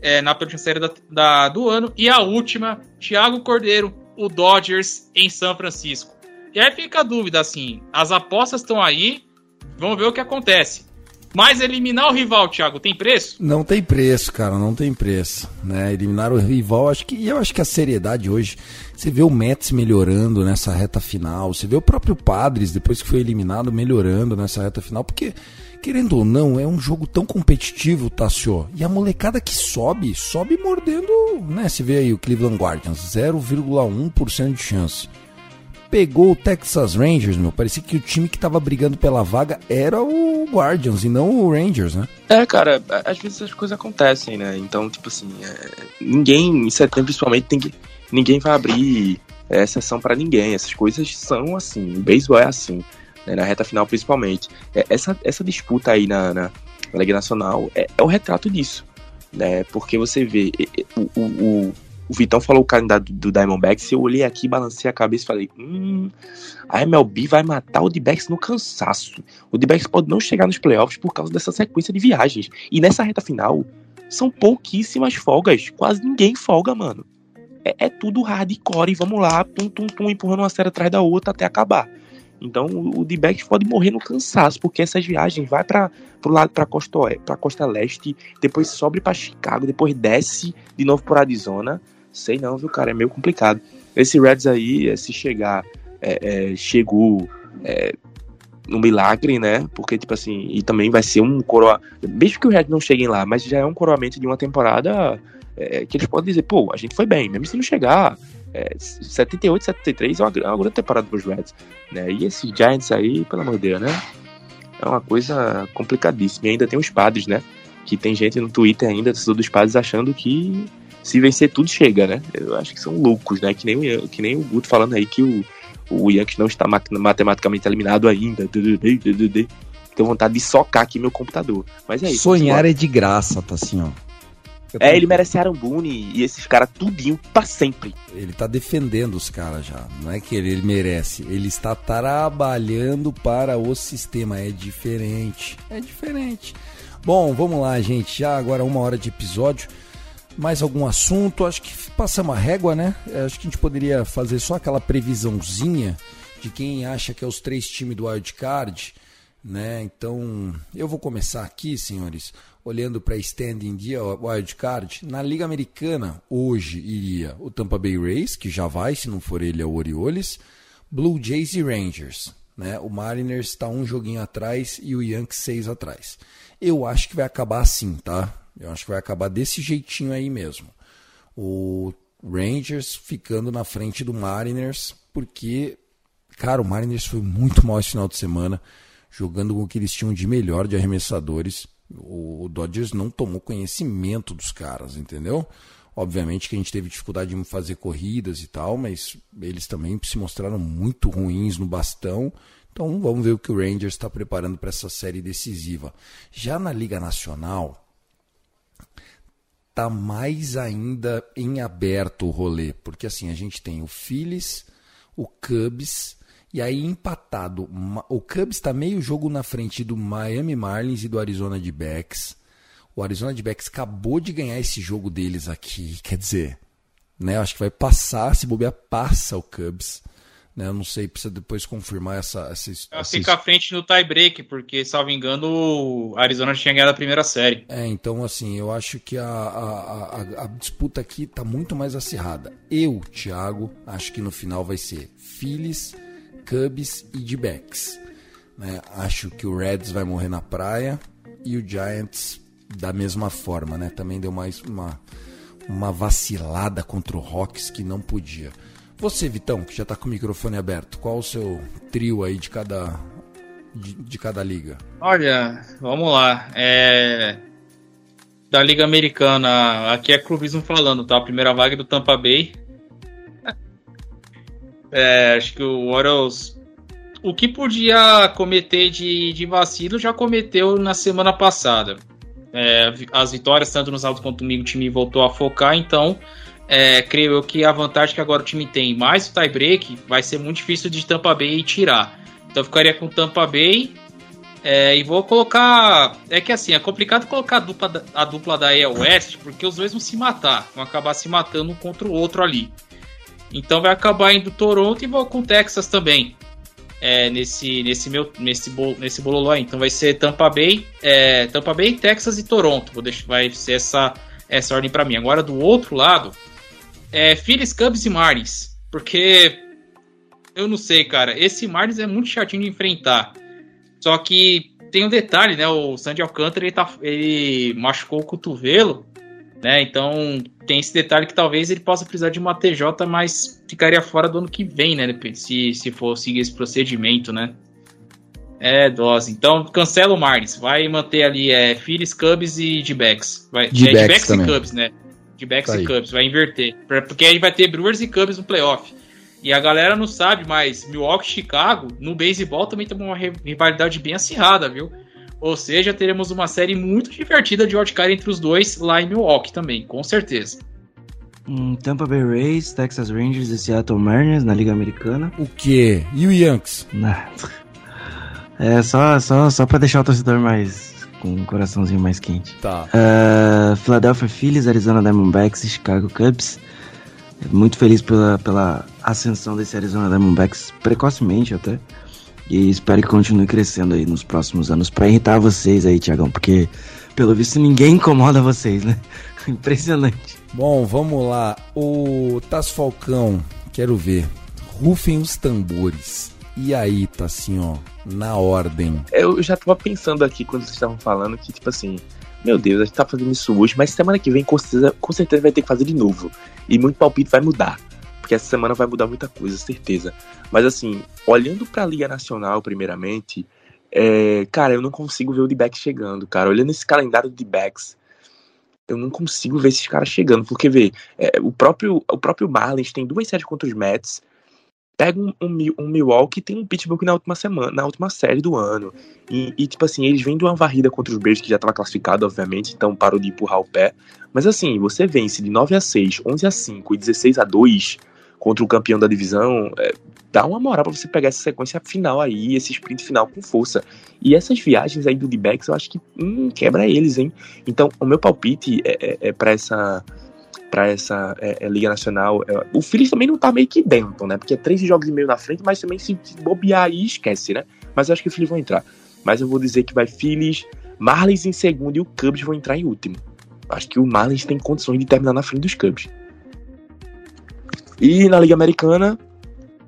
é, na penúltima série da, da, do ano, e a última, Thiago Cordeiro, o Dodgers em São Francisco. E aí fica a dúvida, assim, as apostas estão aí, vamos ver o que acontece. Mas eliminar o rival, Thiago, tem preço? Não tem preço, cara, não tem preço. Né? Eliminar o rival, acho que eu acho que a seriedade hoje. Você vê o Mets melhorando nessa reta final, você vê o próprio Padres, depois que foi eliminado, melhorando nessa reta final, porque, querendo ou não, é um jogo tão competitivo, Tassio. E a molecada que sobe, sobe mordendo, né? Você vê aí o Cleveland Guardians, 0,1% de chance pegou o Texas Rangers, meu, parecia que o time que tava brigando pela vaga era o Guardians e não o Rangers, né? É, cara, às vezes as coisas acontecem, né? Então, tipo assim, é, ninguém, em setembro principalmente, tem que, ninguém vai abrir é, exceção para ninguém. Essas coisas são assim, o beisebol é assim, né? na reta final principalmente. É, essa, essa disputa aí na, na, na Liga Nacional é, é o retrato disso, né? Porque você vê o, o o Vitão falou o do, do Diamondbacks, eu olhei aqui, balancei a cabeça e falei, hum, a MLB vai matar o D-Backs no cansaço. O D-Backs pode não chegar nos playoffs por causa dessa sequência de viagens. E nessa reta final, são pouquíssimas folgas. Quase ninguém folga, mano. É, é tudo hardcore, vamos lá, tum, tum, tum, empurrando uma série atrás da outra até acabar. Então o D-Backs pode morrer no cansaço, porque essas viagens vai para pro lado para costa para costa leste, depois sobe para Chicago, depois desce de novo por Arizona. Sei não, viu, cara, é meio complicado. Esse Reds aí, se chegar, é, é, chegou é, no milagre, né? Porque, tipo assim, e também vai ser um coroa. Mesmo que o Reds não cheguem lá, mas já é um coroamento de uma temporada é, que eles podem dizer, pô, a gente foi bem, mesmo se não chegar. É, 78, 73 é uma, é uma grande temporada pros Reds. Né? E esses Giants aí, pelo amor de Deus, né? É uma coisa complicadíssima. E ainda tem os padres, né? Que tem gente no Twitter ainda, dos padres, achando que se vencer tudo chega, né? Eu acho que são loucos, né? Que nem o, que nem o Guto falando aí que o, o Yankees não está matematicamente eliminado ainda. Tenho vontade de socar aqui meu computador. Mas é isso. Sonhar é de graça, tá assim, ó. É, ele merece Aaron Boone e esses caras tudinho pra sempre. Ele tá defendendo os caras já. Não é que ele, ele, merece. Ele está trabalhando para o sistema. É diferente. É diferente. Bom, vamos lá, gente. Já agora uma hora de episódio. Mais algum assunto? Acho que passamos a régua, né? É, acho que a gente poderia fazer só aquela previsãozinha de quem acha que é os três times do Wild Card, né? Então, eu vou começar aqui, senhores, olhando para standing de Wild Card. Na Liga Americana, hoje iria o Tampa Bay Rays, que já vai, se não for ele, é o Orioles, Blue Jays e Rangers. Né? O Mariners está um joguinho atrás e o Yankees seis atrás. Eu acho que vai acabar assim, tá? Eu acho que vai acabar desse jeitinho aí mesmo. O Rangers ficando na frente do Mariners, porque, cara, o Mariners foi muito mal esse final de semana, jogando com o que eles tinham de melhor de arremessadores. O Dodgers não tomou conhecimento dos caras, entendeu? Obviamente que a gente teve dificuldade em fazer corridas e tal, mas eles também se mostraram muito ruins no bastão. Então vamos ver o que o Rangers está preparando para essa série decisiva. Já na Liga Nacional, tá mais ainda em aberto o rolê, porque assim, a gente tem o Phillies, o Cubs, e aí empatado, o Cubs está meio jogo na frente do Miami Marlins e do Arizona de Backs. O Arizona Backs acabou de ganhar esse jogo deles aqui, quer dizer, né, acho que vai passar, se bobear passa o Cubs. Né? Eu não sei, precisa depois confirmar essa. essa, essa... Fica à frente no tie break, porque, salvo engano, o Arizona tinha ganhado a primeira série. É, então, assim, eu acho que a, a, a, a disputa aqui tá muito mais acirrada. Eu, Thiago, acho que no final vai ser Phillies, Cubs e D-backs. Né? Acho que o Reds vai morrer na praia e o Giants da mesma forma, né? Também deu mais uma, uma vacilada contra o Rocks que não podia. Você, Vitão, que já está com o microfone aberto, qual o seu trio aí de cada, de, de cada liga? Olha, vamos lá. É... Da Liga Americana, aqui é clubismo falando, tá? A primeira vaga é do Tampa Bay. *laughs* É, acho que o Orioles. O que podia cometer de, de vacilo já cometeu na semana passada. É, as vitórias, tanto nos sábado quanto no domingo, o time voltou a focar, então é, creio eu que a vantagem que agora o time tem, mais o tie-break, vai ser muito difícil de Tampa Bay tirar. Então eu ficaria com Tampa Bay é, e vou colocar. É que assim, é complicado colocar a dupla, a dupla da West, porque os dois vão se matar, vão acabar se matando um contra o outro ali. Então vai acabar indo Toronto e vou com Texas também. É, nesse nesse meu nesse bolo, nesse bololô aí. Então vai ser Tampa Bay, é, Tampa Bay, Texas e Toronto. Vou deixar, vai ser essa essa ordem para mim. Agora do outro lado, é Phillies, Cubs e Marlins. Porque eu não sei, cara. Esse Marlins é muito chatinho de enfrentar. Só que tem um detalhe, né? O Sandy Alcântara ele, tá, ele machucou o cotovelo, né? Então tem esse detalhe que talvez ele possa precisar de uma TJ, mas ficaria fora do ano que vem, né? Se, se for seguir esse procedimento, né? É, dose. Então cancela o Marlins. Vai manter ali é, Phillies, Cubs e D-Backs. D-Backs é, e Cubs, né? De backs tá e Cubs, vai inverter. Porque aí vai ter Brewers e Cubs no playoff. E a galera não sabe, mas Milwaukee e Chicago, no beisebol também tem uma rivalidade bem acirrada, viu? Ou seja, teremos uma série muito divertida de wildcard entre os dois lá em Milwaukee também, com certeza. Hum, Tampa Bay Rays, Texas Rangers e Seattle Mariners na Liga Americana. O quê? E o Yankees? Nah. É só, só, só pra deixar o torcedor mais. Com um coraçãozinho mais quente. Tá. Uh, Philadelphia Phillies, Arizona Diamondbacks e Chicago Cubs. Muito feliz pela, pela ascensão desse Arizona Diamondbacks precocemente até. E espero que continue crescendo aí nos próximos anos pra irritar vocês aí, Tiagão, porque pelo visto ninguém incomoda vocês, né? *laughs* Impressionante. Bom, vamos lá. O Tas Falcão, quero ver. Rufem os tambores. E aí, tá assim, ó, na ordem. Eu já tava pensando aqui quando vocês estavam falando que, tipo assim, meu Deus, a gente tá fazendo isso hoje, mas semana que vem com certeza, com certeza vai ter que fazer de novo. E muito palpite vai mudar. Porque essa semana vai mudar muita coisa, certeza. Mas assim, olhando pra Liga Nacional, primeiramente, é, cara, eu não consigo ver o D-Backs chegando, cara. Olhando esse calendário de D-Backs, eu não consigo ver esses caras chegando. Porque, vê, é, o, próprio, o próprio Marlins tem duas séries contra os Mets, pega um, um, um Milwaukee e tem um Pittsburgh na última semana, na última série do ano. E, e, tipo assim, eles vêm de uma varrida contra os Braves que já estava classificado, obviamente, então parou de empurrar o pé. Mas assim, você vence de 9 a 6, 11 a 5 e 16 a 2 contra o campeão da divisão, é, dá uma moral para você pegar essa sequência final aí, esse sprint final com força. E essas viagens aí do D-Backs, eu acho que hum, quebra eles, hein? Então, o meu palpite é, é, é para essa para essa é, é, Liga Nacional. É, o Phillies também não tá meio que dentro, né? Porque é três jogos e meio na frente, mas também se, bobear aí, esquece, né? Mas eu acho que o Phillies vão entrar. Mas eu vou dizer que vai Phillies, Marlins em segundo e o Cubs vão entrar em último. Acho que o Marlins tem condições de terminar na frente dos Cubs. E na Liga Americana,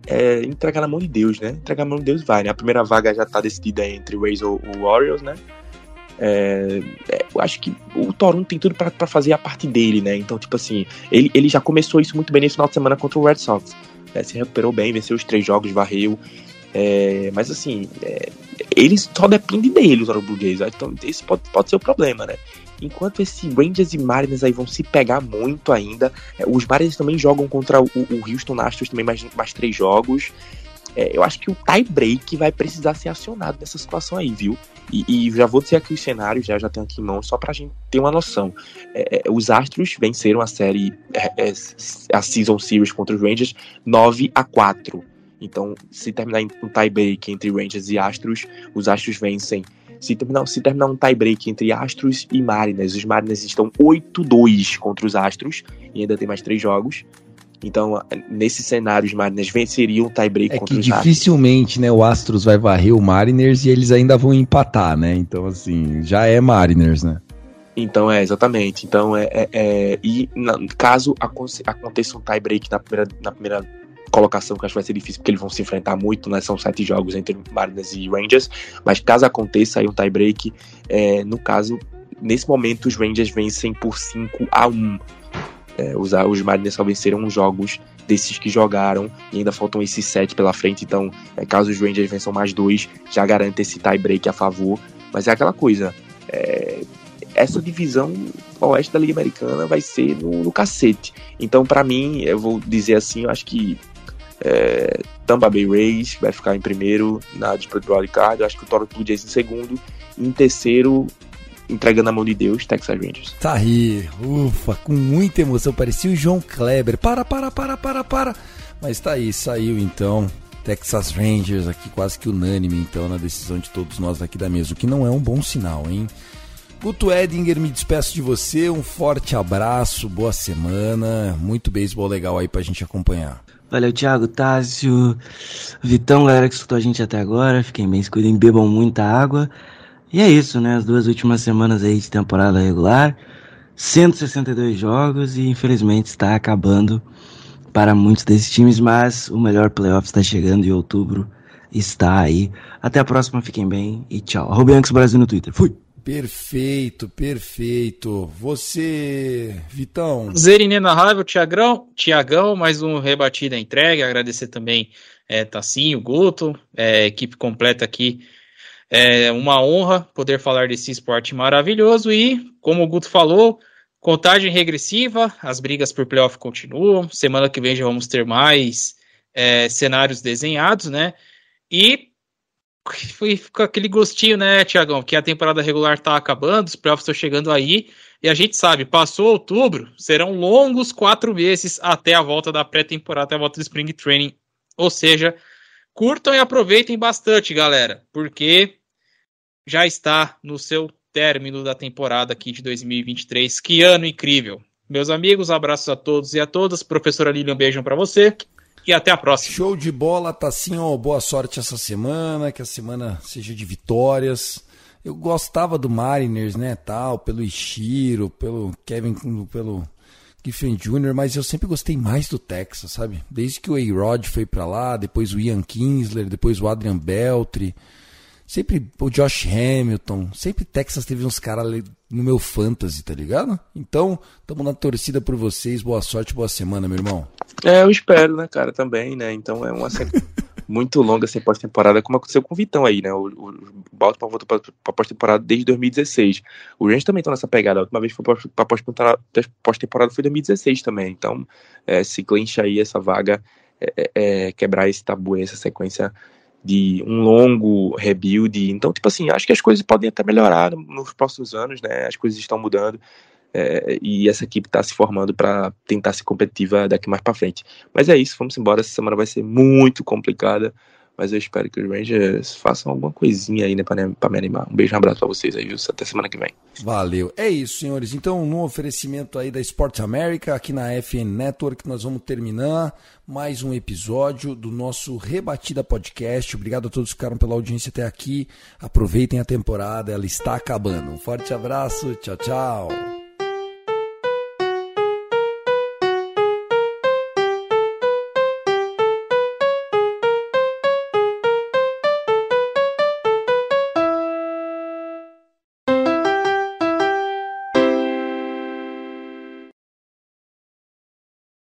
é, entregar na mão de Deus, né? Entregar na mão de Deus vai, né? A primeira vaga já tá decidida entre o Rays ou o Warriors, né? É, é, eu acho que o Toronto tem tudo para fazer a parte dele, né? Então, tipo assim, ele, ele já começou isso muito bem nesse final de semana contra o Red Sox. Né? Se recuperou bem, venceu os três jogos, varreu. É, mas assim, é, eles só depende dele, os Blue Jays. Então, esse pode, pode ser o problema, né? Enquanto esse Rangers e Mariners aí vão se pegar muito ainda, é, os Mariners também jogam contra o, o Houston Astros também mais, mais três jogos. É, eu acho que o tie break vai precisar ser acionado nessa situação aí, viu? E, e, já vou dizer aqui os cenários, já, já tenho aqui em mão, só pra gente ter uma noção. É, é os Astros venceram a série, é, é, a Season Series contra os Rangers 9 a 4 Então, se terminar um tie break entre Rangers e Astros, os Astros vencem. Se terminar, se terminar um tie break entre Astros e Mariners, os Mariners estão 8-2 contra os Astros e ainda tem mais três jogos. Então, nesse cenário, os Mariners venceriam o tie-break é contra que os dificilmente, né, o Astros vai varrer o Mariners e eles ainda vão empatar, né? Então, assim, já é Mariners, né? Então, é, exatamente. Então, é, é, é e na, caso aconteça um tie-break na primeira, na primeira colocação, que acho que vai ser difícil, porque eles vão se enfrentar muito, né? São sete jogos entre Mariners e Rangers, mas caso aconteça aí um tie-break, é, no caso, nesse momento os Rangers vencem por 5 a 1 é, os, os Mariners só venceram jogos desses que jogaram e ainda faltam esses sete pela frente. Então, é, caso os Rangers vençam mais dois, já garante esse tie break a favor. Mas é aquela coisa. É, essa divisão oeste da Liga Americana vai ser no, no cacete. Então, para mim, eu vou dizer assim, eu acho que é, Tampa Bay Rays vai ficar em primeiro na disputa do wildcard. Eu acho que o Toronto Blue Jays em segundo. E em terceiro, entregando na mão de Deus, Texas Rangers. Tá aí, ufa, com muita emoção, parecia o João Kleber. Para, para, para, para, para. Mas tá aí, saiu então. Texas Rangers aqui quase que unânime então na decisão de todos nós aqui da mesa, o que não é um bom sinal, hein? Guto Edinger, me despeço de você, um forte abraço, boa semana, muito beisebol legal aí pra gente acompanhar. Valeu, Thiago, Tássio, Vitão, galera que escutou a gente até agora, fiquem bem, se cuidem, bebam muita água. E é isso, né? As duas últimas semanas aí de temporada regular, 162 jogos e infelizmente está acabando para muitos desses times, mas o melhor playoff está chegando em outubro, está aí. Até a próxima, fiquem bem e tchau. Arroba Brasil no Twitter. Fui! Perfeito, perfeito. Você, Vitão. Prazer inenarrável, Tiagão. Tiagão, mais um rebatida entregue. Agradecer também é, Tassinho, Guto, é, equipe completa aqui é uma honra poder falar desse esporte maravilhoso e, como o Guto falou, contagem regressiva, as brigas por playoff continuam. Semana que vem já vamos ter mais é, cenários desenhados, né? E foi com aquele gostinho, né, Tiagão? Que a temporada regular tá acabando, os playoffs estão chegando aí. E a gente sabe, passou outubro, serão longos quatro meses até a volta da pré-temporada, até a volta do Spring Training. Ou seja, curtam e aproveitem bastante, galera, porque já está no seu término da temporada aqui de 2023. Que ano incrível! Meus amigos, abraços a todos e a todas. Professora Lilian, um para você e até a próxima. Show de bola, Tassinho. Boa sorte essa semana, que a semana seja de vitórias. Eu gostava do Mariners, né, tal, pelo Ishiro, pelo Kevin, pelo Giffen Jr., mas eu sempre gostei mais do Texas, sabe? Desde que o A-Rod foi para lá, depois o Ian Kinsler, depois o Adrian Beltri, sempre o Josh Hamilton, sempre Texas teve uns caras no meu fantasy, tá ligado? Então, tamo na torcida por vocês, boa sorte, boa semana, meu irmão. É, eu espero, né, cara, também, né? Então é uma *laughs* muito longa essa pós-temporada, como aconteceu com o Vitão aí, né? O, o Baltimore voltou pra, pós-temporada desde 2016. O Rangers também tá nessa pegada. A última vez que foi pra pós-temporada pós foi 2016 também. Então, é, se clincha aí essa vaga, é, é, é, quebrar esse tabu, essa sequência de um longo rebuild. Então, tipo assim, acho que as coisas podem até melhorar nos próximos anos, né? As coisas estão mudando. É, e essa equipe está se formando para tentar ser competitiva daqui mais para frente. Mas é isso, vamos embora. Essa semana vai ser muito complicada, mas eu espero que os Rangers façam alguma coisinha aí né, para me animar. Um beijo, um abraço para vocês aí, viu? Até semana que vem. Valeu. É isso, senhores. Então, no oferecimento aí da Sports America, aqui na FN Network, nós vamos terminar mais um episódio do nosso Rebatida Podcast. Obrigado a todos que ficaram pela audiência até aqui. Aproveitem a temporada, ela está acabando. Um forte abraço, tchau, tchau.